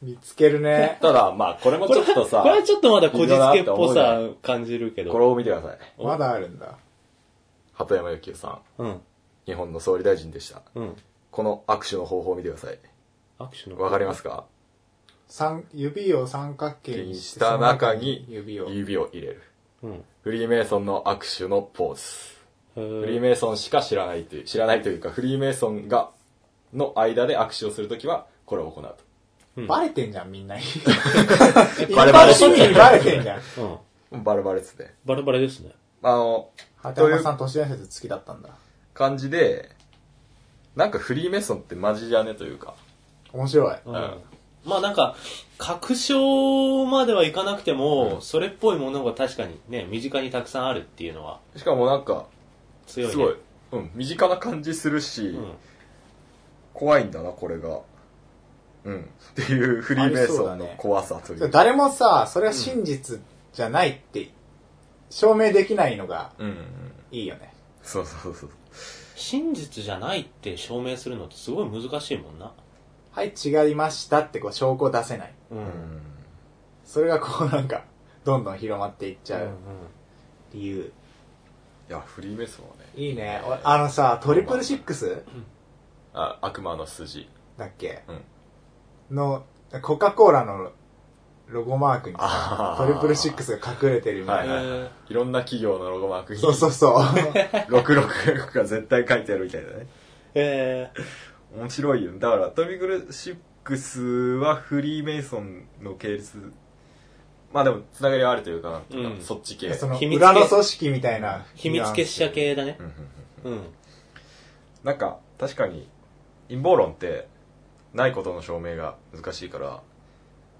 見つけるね。ただ、まあ、これもちょっとさこ、れはちょっとまだこじつけっぽさ感じるけど。これを見てください。まだあるんだ。鳩山幸恵さん、うん。日本の総理大臣でした。うん。この握手の方法を見てください。握手の。わかりますか？三、指を三角形にした中に指を。指を入れる。うん。フリーメイソンの握手のポーズ。へーフリーメイソンしか知らないという、知らないというか、フリーメイソンが、の間で握手をするときは、これを行うと。バレてんじゃん、みんなに。バレバレ市民にバレてんじゃん。うん。バレバレですね。バラバラですね。あの、畑山さん都市伝説好きだったんだ。感じで、なんかフリーメイソンってマジじゃねというか、面白い。うんんまあなんか、確証まではいかなくても、それっぽいものが確かにね、身近にたくさんあるっていうのはしかもなんか、強いね。すごい、うん、身近な感じするし、うん。怖いんだな、これが。うん。っていうフリーメイソンの怖さというか。誰もさ、それは真実じゃないって、証明できないのがうんうん。いいよね。そうそうそう。真実じゃないって証明するのってすごい難しいもんな。はい、違いましたってこう証拠出せない。う。うんん。それがこうなんか、どんどん広まっていっちゃう理由。いや、フリーメイソンはね、いいね。おあのさ、トリプルシックス？あ悪魔の筋。だっけ？うん。の、コカ・コーラのロゴマークにあーさ、トリプルシックスが隠れてるみたいな。はいはいはい。いろんな企業のロゴマークに、そうそうそう。66が絶対書いてあるみたいなね。へ面白いよ。だから、トリプルシックスはフリーメイソンの系列、まあでも、つながりはあるというか、なんていうかうんそっち系。その裏の組織みたいな。秘密結社系だねう。んうんうんうん。なんか、確かに、陰謀論って、ないことの証明が難しいから、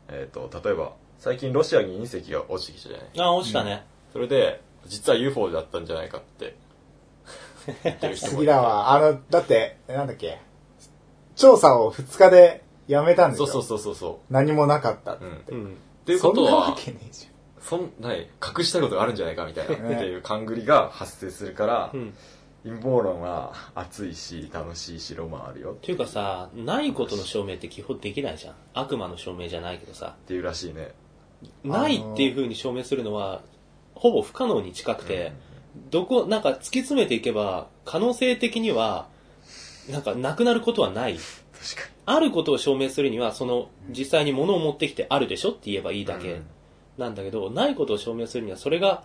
えっ、と、例えば、最近ロシアに隕石が落ちてきたじゃないあ、落ちたね。それで、実は UFO だったんじゃないかって、言ってる人もいて次だわ。あの、だって、なんだっけ？調査を2日でやめたんでしょ？そうそうそうそうそ何もなかったって。う。うん。っうん。ていうことそんなわは、けねえじそんない隠したことがあるんじゃないかみたいな、ねっていう勘繰りが発生するから、うん。陰謀論は熱いし、楽しいし、ロマンあるよっっていうかさ、ないことの証明って基本できないじゃん。悪魔の証明じゃないけどさ。ていうらしいね。ないっていう風に証明するのは、ほぼ不可能に近くて、どこ、なんか突き詰めていけば、可能性的には、なんかなくなることはない。確かあることを証明するには、その、実際に物を持ってきてあるでしょって言えばいいに。だけうんなんだけど、ないことを証明するには、それが、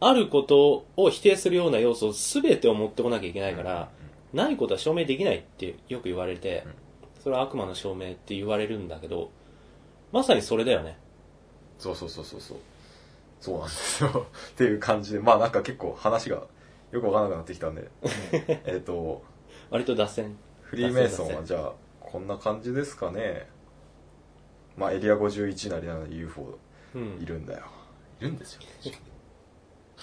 あることを否定するような要素を全てを持ってこなきゃいけないから、ないことは証明できないってよく言われてうん、それは悪魔の証明って言われるんだけど、まさにそれだよね。そうそうそうそうそう。そうなんですよ。っていう感じで、まあなんか結構話がよくわからなくなってきたんで、えっと、割と脱線。フリーメイソンはじゃあ、こんな感じですかね。まあエリア51なりなので UFO うんい。るんだよ。いるんですよ。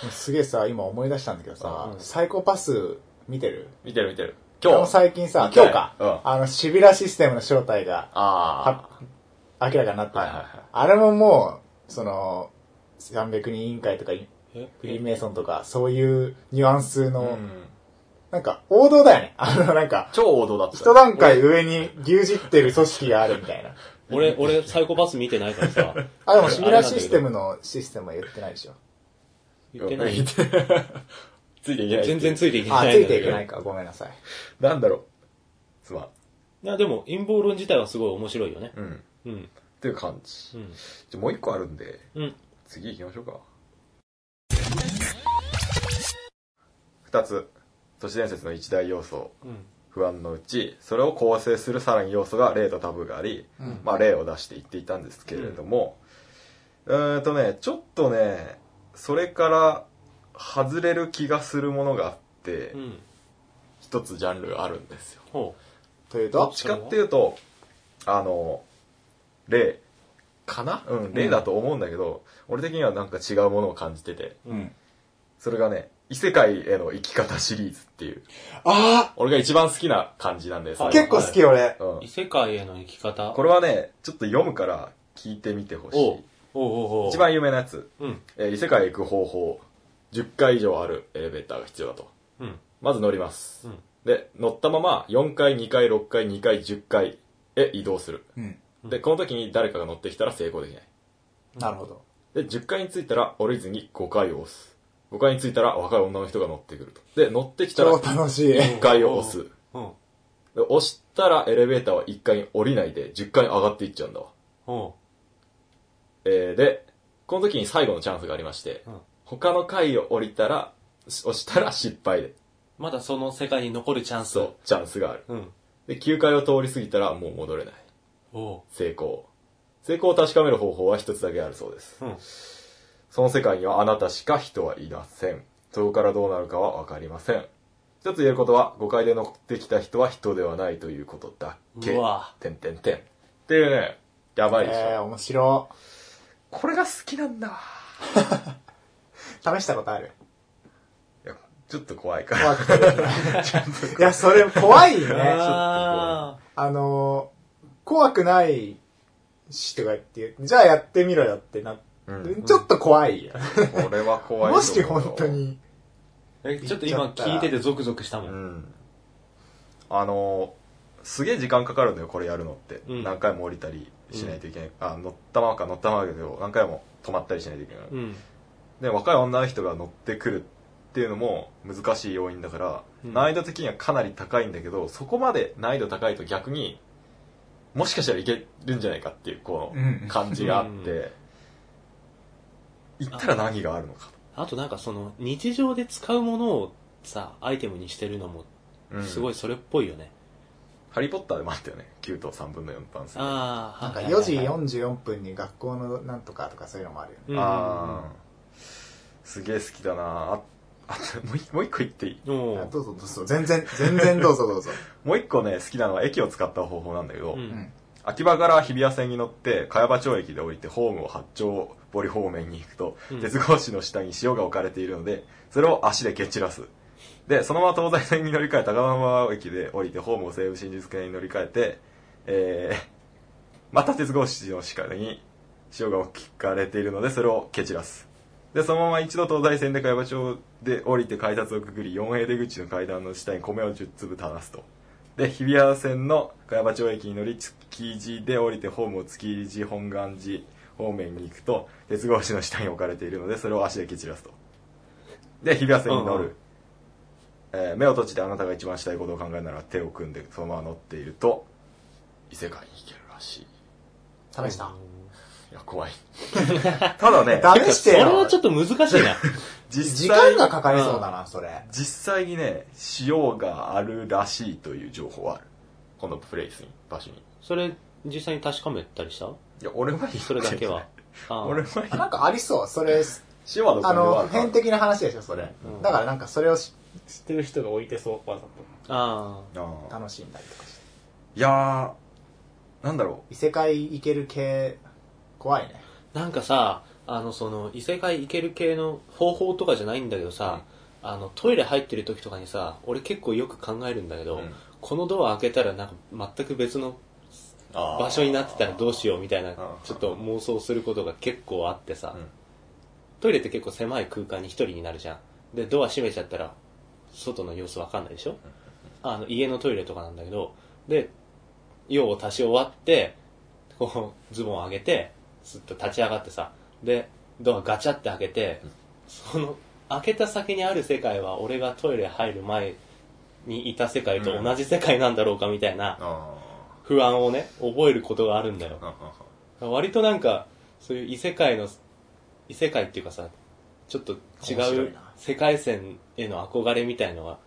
すげえさ、今思い出したんだけどさう、んサイコパス見てる？見てる見てる。今日。最近さ、見たい今日か。うんあの、シビラシステムの正体があは明らかになったはいはいはいあれももう、その、300人委員会とか、フえリーメイソンとか、そういうニュアンスあ。の、うん。なんか、王道だよね。あの、なんか、超王道だった。一段階上に牛耳ってる組織があるみたいな。俺、俺、サイコパス見てないからさ、あ、でもシビラシステムのシステムは言ってないでしょ。言ってない。ついていけない。全然ついていけあ、ない。ついていけないか。ごめんなさい。なんだろう。すまん。いや、でも、陰謀論自体はすごい面白いよね。うん。うん。っていう感じ。うん。じゃあもう一個あるんで、うん。次行きましょうか。2つ都市伝説の一大要素うん。不安のうちそれを構成するさらに要素が例とタブーがあり、うん。まあ例を出して言っていたんですけれども、うーんとねちょっとねそれから外れる気がするものがあってうん。一つジャンルがあるんですよ。ほというとどっちかっていうとあの例。かな？うん例だと思うんだけど、俺的にはなんか違うものを感じてて。それがね異世界への生き方シリーズっていう。あ俺が一番好きな感じなんです結構好き俺。うん。異世界への生き方？これはねちょっと読むから聞いてみてほしおう。いおうおうおう。一番有名なやつ、うん。えー異世界へ行く方法。10回以上あるエレベーターが必要だと。うん。まず乗ります、うん。で乗ったまま4階2階6階2階10階へ移動する。うん。でこの時に誰かが乗ってきたら成功できない。なるほど。で10階に着いたら降りずに5階を押す5階に着いたら若い女の人が乗ってくるとで乗ってきたら超楽しい。1階を押すうん。で押したらエレベーターは1階に降りないで10階に上がっていっちゃうんだわおうえーで、この時に最後のチャンスがありまして、うん他の階を降りたら、し押したら失敗で、まだその世界に残るチャンス。そう、チャンスがある。うん。で、9階を通り過ぎたらもう戻れない。おう成功。成功を確かめる方法は一つだけあるそうです。うん。その世界にはあなたしか人はいません。そこからどうなるかはわかりません。一つ言えることは、5階で乗ってきた人は人ではないということだけ。うわてんてんてん。っていうね、やばいでしょ。えー、面白これが好きなんだ。試したことある？いやちょっと怖いから。怖くて。いや、それ怖いね。ああのー、怖くないしとか言って、じゃあやってみろよってな、うんちょっと怖いよ。俺は怖いもし本当。に。ーえ、ちょっと今聞いててゾクゾクしたも。うんん。あのー、すげえ時間かかるんだよ、これやるのって。うん何回も降りたりしないといけない。あ、乗ったままか乗ったままだけど、何回も止まったりしないといけない。うん。で、若い女の人が乗ってくるっていうのも難しい要因だから、うん難易度的にはかなり高いんだけど、そこまで難易度高いと逆に、もしかしたらいけるんじゃないかっていう、こうんの感じがあっうんて、行ったら何があるのかあとなんかその日常で使うものをさ、アイテムにしてるのもと。うんすごいそれっぽいよね。ハリーポッターでもあったよね。9と3分の4番数。ああ、なんかはいはい4はい時44分に学校のなんとかとかそういうのもあるよね。うんああすげえ好きだなああともう一もう一個言っていい？どうぞどうぞ。全然、全然どうぞどうぞ。もう一個ね好きなのは駅を使った方法なんだけど、うんうん。秋葉から日比谷線に乗って茅場町駅で降りてホームを八丁堀方面に行くと、うん。鉄格子の下に塩が置かれているのでそれを足で蹴散らす。でそのまま東西線に乗り換え高田馬場駅で降りてホームを西武新宿線に乗り換えてえー、また鉄格子の下に塩が置かれているのでそれを蹴散らす。でそのまま一度東西線で茅場町で降りて改札をくぐり 4A 出口の階段の下に米を10粒垂らすとで日比谷線の茅場町駅に乗り築地で降りてホームを築地本願寺方面に行くと鉄格子の下に置かれているのでそれを足で蹴散らすとで日比谷線に乗る、うんうんえー目を閉じてあなたが一番したいことを考えるなら手を組んでそのまま乗っていると異世界に行けるらしい試した。いや怖い ただね 試してそれはよち。ょっと難しいな。実際時間がかかりそうだな、それ。実際にね塩があるらしいという情報はあるこのプレイスに場所にそれ、実際に確かめたりした？いや俺はいいそれだけは。俺はいいあなんかありそう。それ、塩はどこあの、あるから変的な話でしょ、それ。うんだからなんかそれを知知ってる人が置いてそう、わざああーと。楽しんだりとかして。いやーなんだろ異世界行ける系、怖いね。ーなんかさ、あの、その、異世界行ける系の方法とかじゃないんだけどさ、あの、トイレ入ってる時とかにさ、俺結構よく考えるんだけど、うん。このドア開けたらなんか全く別の場所になってたらどうしようみたいなちょっと妄想することが結構あってさ、うん。トイレって結構狭い空間に一人になるじゃん。でドア閉めちゃったら外の様子わかんないでしょ？あの家のトイレとかなんだけどで用を足し終わってこうズボンを上げてすっと立ち上がってさでドアガチャって開けて、その開けた先にある世界は俺がトイレ入る前にいた世界と同じ世界なんだろうかみたいなあ不安をね覚えることがあるんだよ割となんかそういう異世界の異世界っていうかさちょっと違う世界線への憧れみたいのが、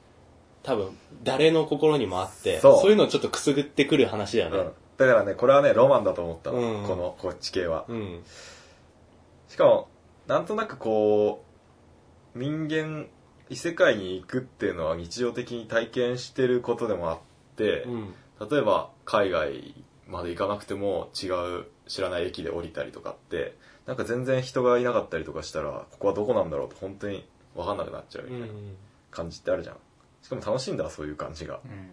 多分、誰の心にもあって、そういうのをちょっとくすぐってくる話だよね。うん。だからね、これはね、ロマンだと思ったの。うんこの、こっち系は。うん。しかも、なんとなくこう、人間、異世界に行くっていうのは日常的に体験してることでもあって、うん。例えば海外まで行かなくても違う知らない駅で降りたりとかって、なんか全然人がいなかったりとかしたら、ここはどこなんだろうと本当に分かんなくなっちゃうみたいな感じってあるじゃん。しかも楽しいんだ、そういう感じが。うん。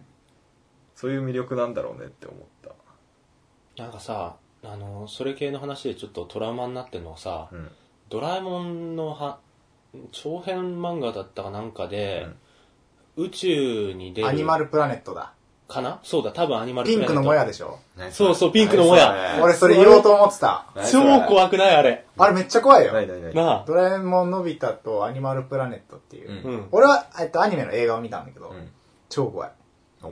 そういう魅力なんだろうねって思った。なんかさ、あの、それ系の話でちょっとトラウマになってるのはさ、うん。ドラえもんのは長編漫画だったかなんかで、宇宙に出るアニマルプラネットだ。かな？そうだ多分アニマルピンクのもやでししょ？そうそうピンクのもや俺それ言おうと思ってた。超怖くない？あれ。あれめっちゃ怖いよ。ないないない。なあ。ドラえもんのび太とアニマルプラネットっていう。うん。うん俺は、えっと、アニメの映画を見たんだけど、うん。超怖い。お。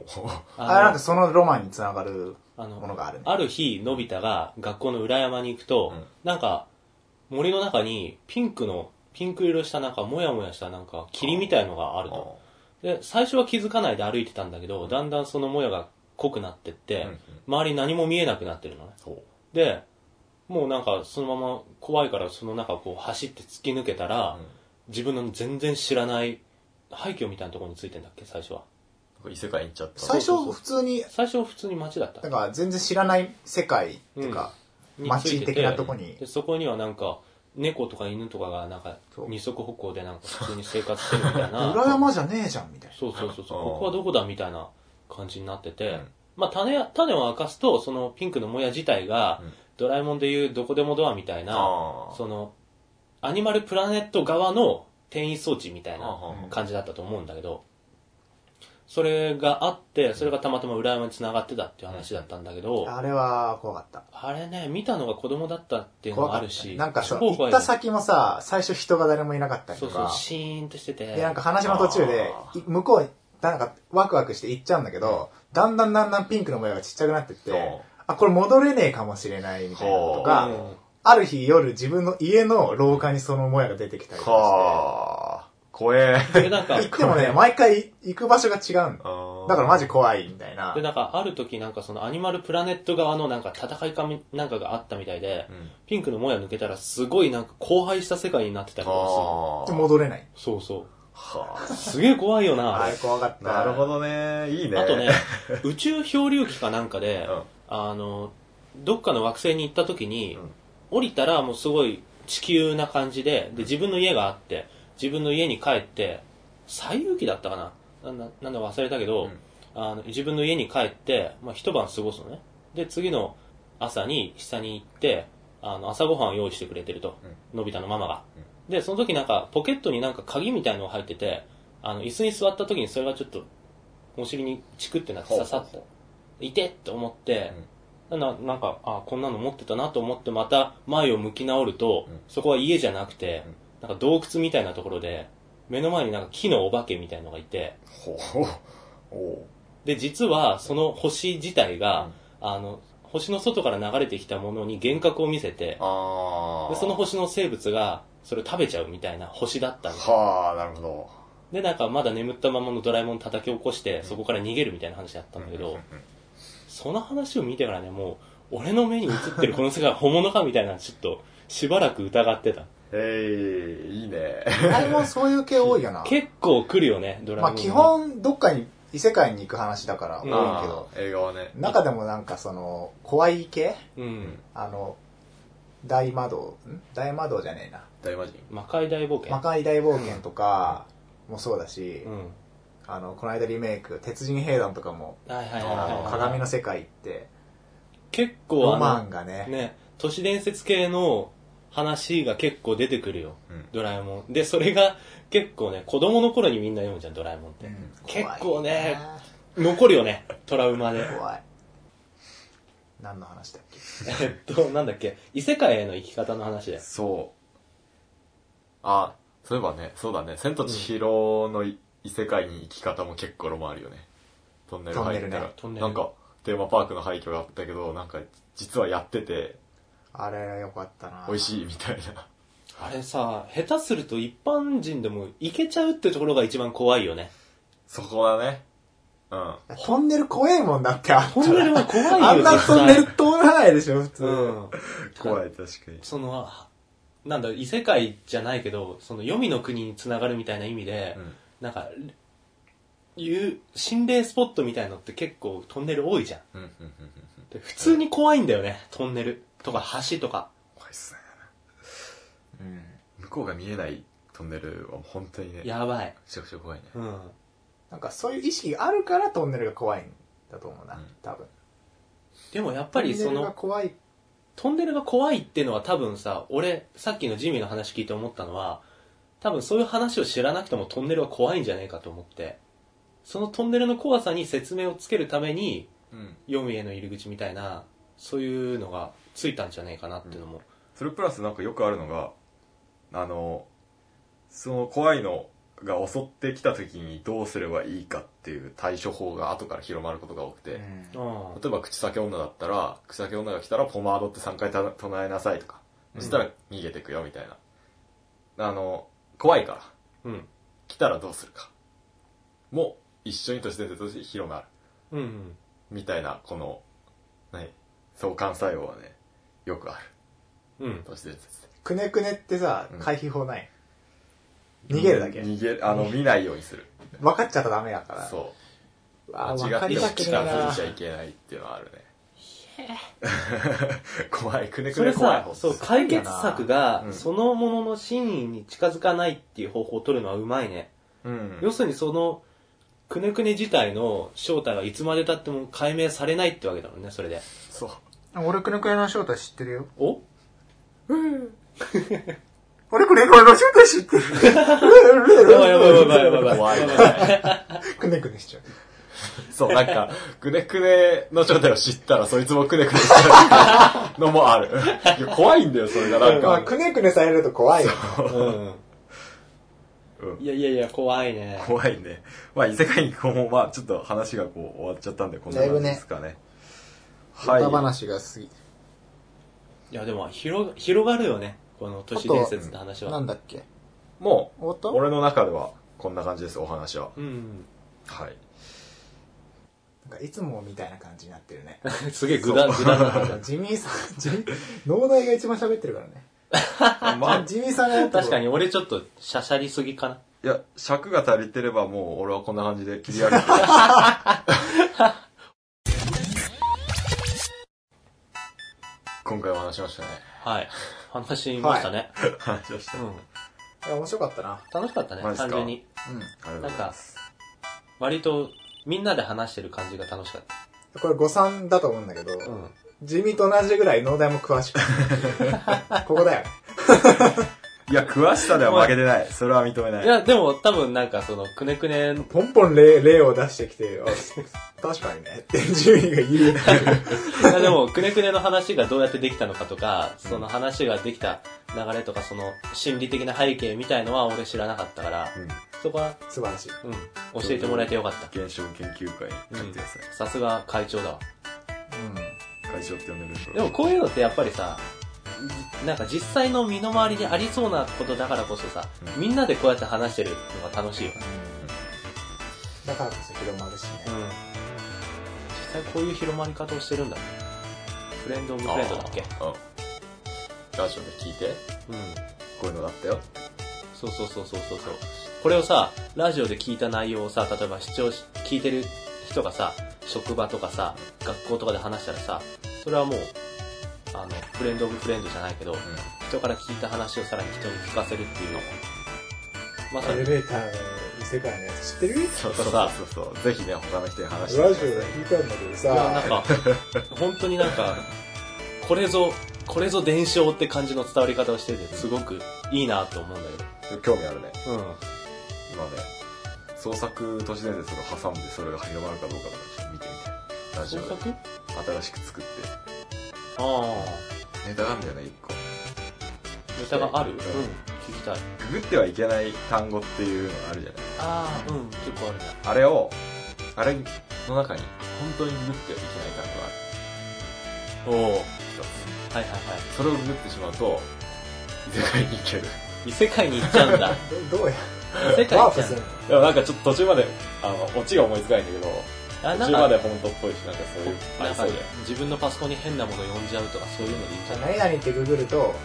あれなんかそのロマンにつながるあのものがあるね。ある日のび太が学校の裏山に行くと、うん。なんか森の中にピンクのピンク色したなんかもやもやしたなんか霧みたいのがあると。で最初は気づかないで歩いてたんだけどだんだんそのもやが濃くなってって、うんうん。周り何も見えなくなってるのね。でもうなんかそのまま怖いからその中こう走って突き抜けたら、うん。自分の全然知らない廃墟みたいなところについてんだっけ最初は異世界に行っちゃった。最初普通に、最初は普通に街だった。なんか全然知らない世界っていうか、についてて街的なとこに。でそこにはなんか猫とか犬とかがなんかそう。二足歩行でなんか普通に生活してるみたいな。裏山じゃねえじゃんみたいな。そうそうそうそう。うんここはどこだみたいな感じになってて、うん。まあ種や種を明かすとそのピンクのもや自体が、うん。ドラえもんでいうどこでもドアみたいなそのアニマルプラネット側の転移装置みたいな感じだったと思うんだけどそれがあってそれがたまたま裏山に繋がってたっていう話だったんだけど、あれは怖かった。あれね見たのが子供だったっていうのもあるしね。なんかその、行った先もさ、最初人が誰もいなかったりそうそうとか、シーンとしてて。で、なんか話の途中で向こうに、なんかワクワクして行っちゃうんだけど、だんだんだんだんピンクの模様がちっちゃくなってってそう、あ、これ戻れねえかもしれないみたいなのとか、う。ん。ある日夜自分の家の廊下にそのもやが出てきたりとかはあ、怖え。でなんか行ってもね、毎回行く場所が違うんだ。だからマジ怖いみたいなで。なんかある時なんかそのアニマルプラネット側のなんか戦いかみなんかがあったみたいで、うんピンクのもや抜けたらすごいなんか荒廃した世界になってたりとかはあ。で戻れない。するのそうはそうすげえ怖いよなあれ怖かっあ。た。なるほどね。いいね。あとね宇宙漂流機かなんかで、うんあのどっかの惑星に行った時に、うん降りたらもうすごい地球な感じでで自分の家があって自分の家に帰って西遊記だったかな？なんだなんだか忘れたけど、うん。あの自分の家に帰って、まあ、一晩過ごすのね。で次の朝に下に行ってあの朝ごはんを用意してくれてると、のび太のママが、でその時なんかポケットになんか鍵みたいのが入っててあの椅子に座った時にそれがちょっとお尻にチクってなって刺さっていてって思って、ななんかあこんなの持ってたなと思ってまた前を向き直ると、うん。そこは家じゃなくて、うんなんか洞窟みたいなところで目の前になんか木のお化けみたいのがいてほう。で実はその星自体が、あの星の外から流れてきたものに幻覚を見せてああ。でその星の生物がそれを食べちゃうみたいな星だったんですはあ、なるほど。でなんかまだ眠ったままのドラえもん叩き起こしてそこから逃げるみたいな話だったんだけど、その話を見てからねもう俺の目に映ってるこの世界は本物かみたいなちょっとしばらく疑ってたええいいね。ドラえもんそういう系多いよな。結構来るよねドラえもんまあ基本どっかに異世界に行く話だから多いけど、映画はね。中でもなんかその怖い系？うん。あの大魔道？ん？大魔道じゃねえな。大魔人。魔界大冒険。魔界大冒険とかもそうだし、うん。あのこの間リメイク鉄人兵団とかもはいはいはいあのはい。鏡の世界って。結構ロマンがね。ね都市伝説系の話が結構出てくるよ。うん。ドラえもん。でそれが結構ね子供の頃にみんな読むじゃんドラえもんって、うん。結構ね残るよねトラウマで。怖い。何の話だっけ？えっとなんだっけ？異世界への生き方の話だよ。そう。あ、そういえばね、そうだね。千と千尋のい異世界に行き方も結構ロマンあるよね。トンネル入ったら。トンネルね。なんか、テーマパークの廃墟があったけど、なんか、実はやってて、あれよかったな美味しいみたいな。あれさ、下手すると一般人でも行けちゃうってところが一番怖いよね。そこだね。うん。トンネル怖いもんだってあんたトンネルは怖いよ、あんなトンネル通らないでしょ、普通。うん。怖い、確かに。その、なんだ、異世界じゃないけど、その、黄泉の国につながるみたいな意味で、うんなんか、いう、心霊スポットみたいのって結構トンネル多いじゃん。うん、うん、うん、うん。で普通に怖いんだよね、トンネル。とか橋とか。怖いっすね。うん向こうが見えないトンネルは本当にね、めやばい。ちゃくちゃ怖いね。うん。なんかそういう意識があるからトンネルが怖いんだと思うな、うん多分。でもやっぱりそトンネルがの、怖い。トンネルが怖いっていうのは多分さ、俺、さっきのジミーの話聞いて思ったのは、多分そういう話を知らなくてもトンネルは怖いんじゃねえかと思って、そのトンネルの怖さに説明をつけるために、うん。読みへの入り口みたいな、そういうのがついたんじゃねえかなっていうのも。それプラスなんかよくあるのが、あの、その怖いのが襲ってきた時にどうすればいいかっていう対処法が後から広まることが多くて、うん。例えば口先女だったら、口先女が来たらポマードって3回た唱えなさいとか、そしたら逃げてくよみたいな。あの、怖いから、うん。来たらどうするか。も一緒に都市伝説として広まる。うんうん。みたいな、この、ね、相関作用はね、よくある。うん。都市伝説で。くねくねってさうん、回避法ない？逃げるだけ？逃げる、あの、見ないようにする。分かっちゃったらダメだから。そう。わあ分間違ってかりたく近づいちゃいけないっていうのはあるね。怖い、くねくね怖いそう、解決策がう、んそのものの真意に近づかないっていう方法を取るのはうまいね。うん。要するにその、くねくね自体の正体はいつまで経っても解明されないってわけだもんね、それで。そう。俺くねくねの正体知ってるよ。お？俺くねくねの正体知ってる。やばいやばいやばいやばいやばい。怖いね。くねくねしちゃう。そう、なんか、くねくねの正体を知ったら、そいつもくねくねしちゃうのもある。いや怖いんだよ、それが。なんまあ、か。くねくねされると怖いよ。うん。うんいやいやいや、怖いね。怖いね。まあ、異世界にこうも、まあ、ちょっと話がこう、終わっちゃったんで、こんな感じですかね。はい。歌話が過ぎ。いや、でも、広が、広がるよね。この都市伝説って話なは。んだっけ？もう、終わった？俺の中では、こんな感じです、お話は。うん。はい。なんかいつもみたいな感じになってるね。すげえグダ、グダな感じ。ジミーさん、ジミー、脳内が一番喋ってるからね。まあ、ジミーさんがやった確かに俺ちょっと、しゃしゃりすぎかな。いや、尺が足りてればもう、俺はこんな感じで切り上げて。今回お話しましたね。はい。話しましたね。話しました。うん。いや面白かったな。楽しかったねマ、ジっすか？単純に。うん。ありがとうございます。割と、みんなで話してる感じが楽しかっこれ誤算だと思うんだけど、た。うん。ジミーと同じぐらい脳大も詳しく ここだよね。いや、詳しさでは負けてない。それは認めないい。や、でも多分なんかその、くねくね、ポンポン例例を出してきて、あ確かにね、ってジミーが言う いやでも、くねくねの話がどうやってできたのかとか、その話ができた流れとか、その心理的な背景みたいのは俺知らなかったから、うん。そこは、素晴らしい。うん、教えてもらえてよかった。現象研究会やってください。さすが会長だわ。会長って呼んでるんですでもこういうのってやっぱりさ、なんか実際の身の回りにありそうなことだからこそさ、うんみんなでこうやって話してるのが楽しいよね。だからこそ広まるしね。うん。実際こういう広まり方をしてるんだね。フレンドオブフレンドだっけ？うん。ラジオで聞いて、うん。こういうのだったよ。そうそうそうそうそうそう。これをさ、ラジオで聞いた内容をさ、例えば視聴し、聞いてる人がさ、職場とかさ、学校とかで話したらさ、それはもう、あの、フレンドオブフレンドじゃないけど、人から聞いた話をさらに人に聞かせるっていうのまさエレに、ベーターの異世界のやつ知ってる？そうそうそうそう。ぜひね、他の人に話ラしてジオで聞いたんだけどいや、なんさ、か、本当になんか、これぞ、これぞ伝承って感じの伝わり方をしてて、すごくいいなと思うんだ興味あるね。けど。うん。今ね、創作都市伝説とか挟んでそれが広まるかどうかとかちょっと見てみて。ラジオで創作？新しく作って。ああ。ネタがあるんだよね、一個。ネタがある？うんん。聞きたい。ググってはいけない単語っていうのがあるじゃない。ああ、うん、結構あるね。あれを、あれの中に、本当にググってはいけない単語がある。おお。はい一つはいはい。それをググってしまうと、異世界に行ける。異世界に行っちゃうんだ。ど どうや？異世界行っちゃうんだなんかちょっと途中まで、あの、オチが思いつかないんだけど、あ、なん途中までか、本当っぽいし、なんかそういう、あなんかりそうだよ。自分のパソコンに変なもの呼んじゃうとかそういうのでいいんじゃない？何々ってググると、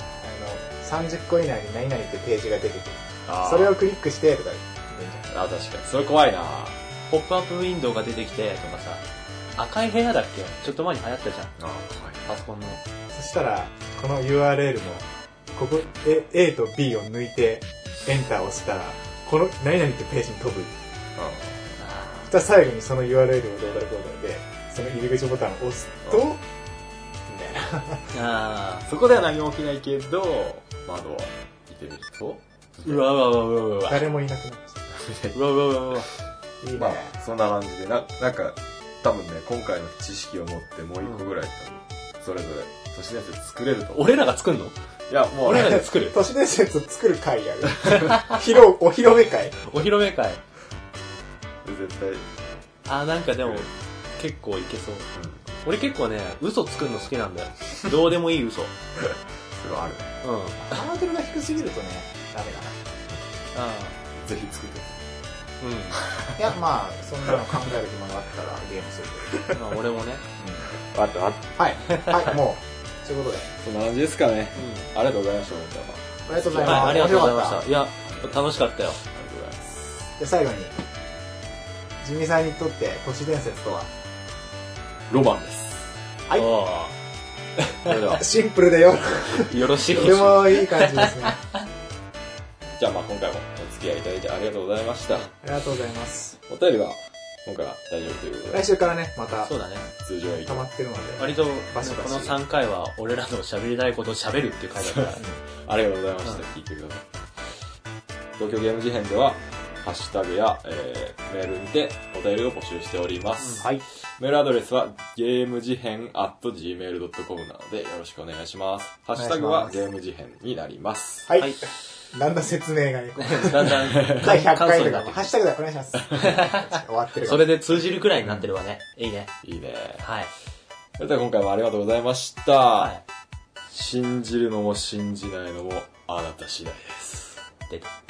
あの、30個以内に何々ってページが出てくる。あーそれをクリックしてとか言うんじ。あ、確かに。それ怖いなポップアップウィンドウが出てきてとかさ、赤い部屋だっけ？ちょっと前に流行ったじゃん。あ怖い。パソコンの。そしたら、この URL も、ここ、A, A と B を抜いて、エンターを押したら、この何々ってページに飛ぶ。そしたら最後にその URL をどうだこうだで、その入り口ボタンを押すと、みたいな。あそこでは何も起きないけど、窓を見てみると、ー。うわうわうわうわうわ。誰もいなくなっちゃうわうわうわうわ。う。いいね。まあ、そんな感じで、な、なんか、多分ね、今回の知識を持ってもう一個ぐらい、多分それぞれ、都市伝説作れると。俺らが作んの？いや、もう、俺らで作る 都市伝説を作る会やる。披露、お披露目会。お披露目会。絶対、うん。あー、なんかでも、結構いけそう。俺結構ね、嘘作るの好きなんだよ。どうでもいい嘘。うん。それはあるね。ハードルが低すぎるとね、ダメだな。あぜひ作ってーうん。いや、まあ、そんなの考える暇があったらゲームする。まあ俺もね。あと、あと、はい。はい、もう、そういうことで。そんな感じですかね。うありがとうございました、本当は。ありがとうございん。ます。はい、ありがとうございまし。たいや、楽しかったよ。ありがとうございます。じゃあ最後に、ジミさんにとって都市伝説とは？ロマンです。はいお それでは、シンプルでよ。ーよろしいとてもいい感じですね。じゃあまあ今回もお付き合いいただいてありがとうございました。ありがとうございます。お便りは今回は大丈夫ということで、来週からね、またそうだね。通常営業溜まってるので。割と、バシバシこの3回は俺らの喋りたいことを喋るっていう回だから。ありがとうございました。聞いてください。東京ゲーム事変では、ハッシュタグや、えー、メールにてお便りを募集しております。はい。メールアドレスは、ゲーム事変 at gmail.com なのでよろしくお願いします。ハッシュタグはゲーム事変になります。はい。はいだんだん説明がね、だんだん、第100簡回とかハッシュタグでお願いします。終わってるそれで通じるくらいになってるわね。いいね。いいね。はい。それでは今回もありがとうございました。はい。信じるのも信じないのもあなた次第です。出た。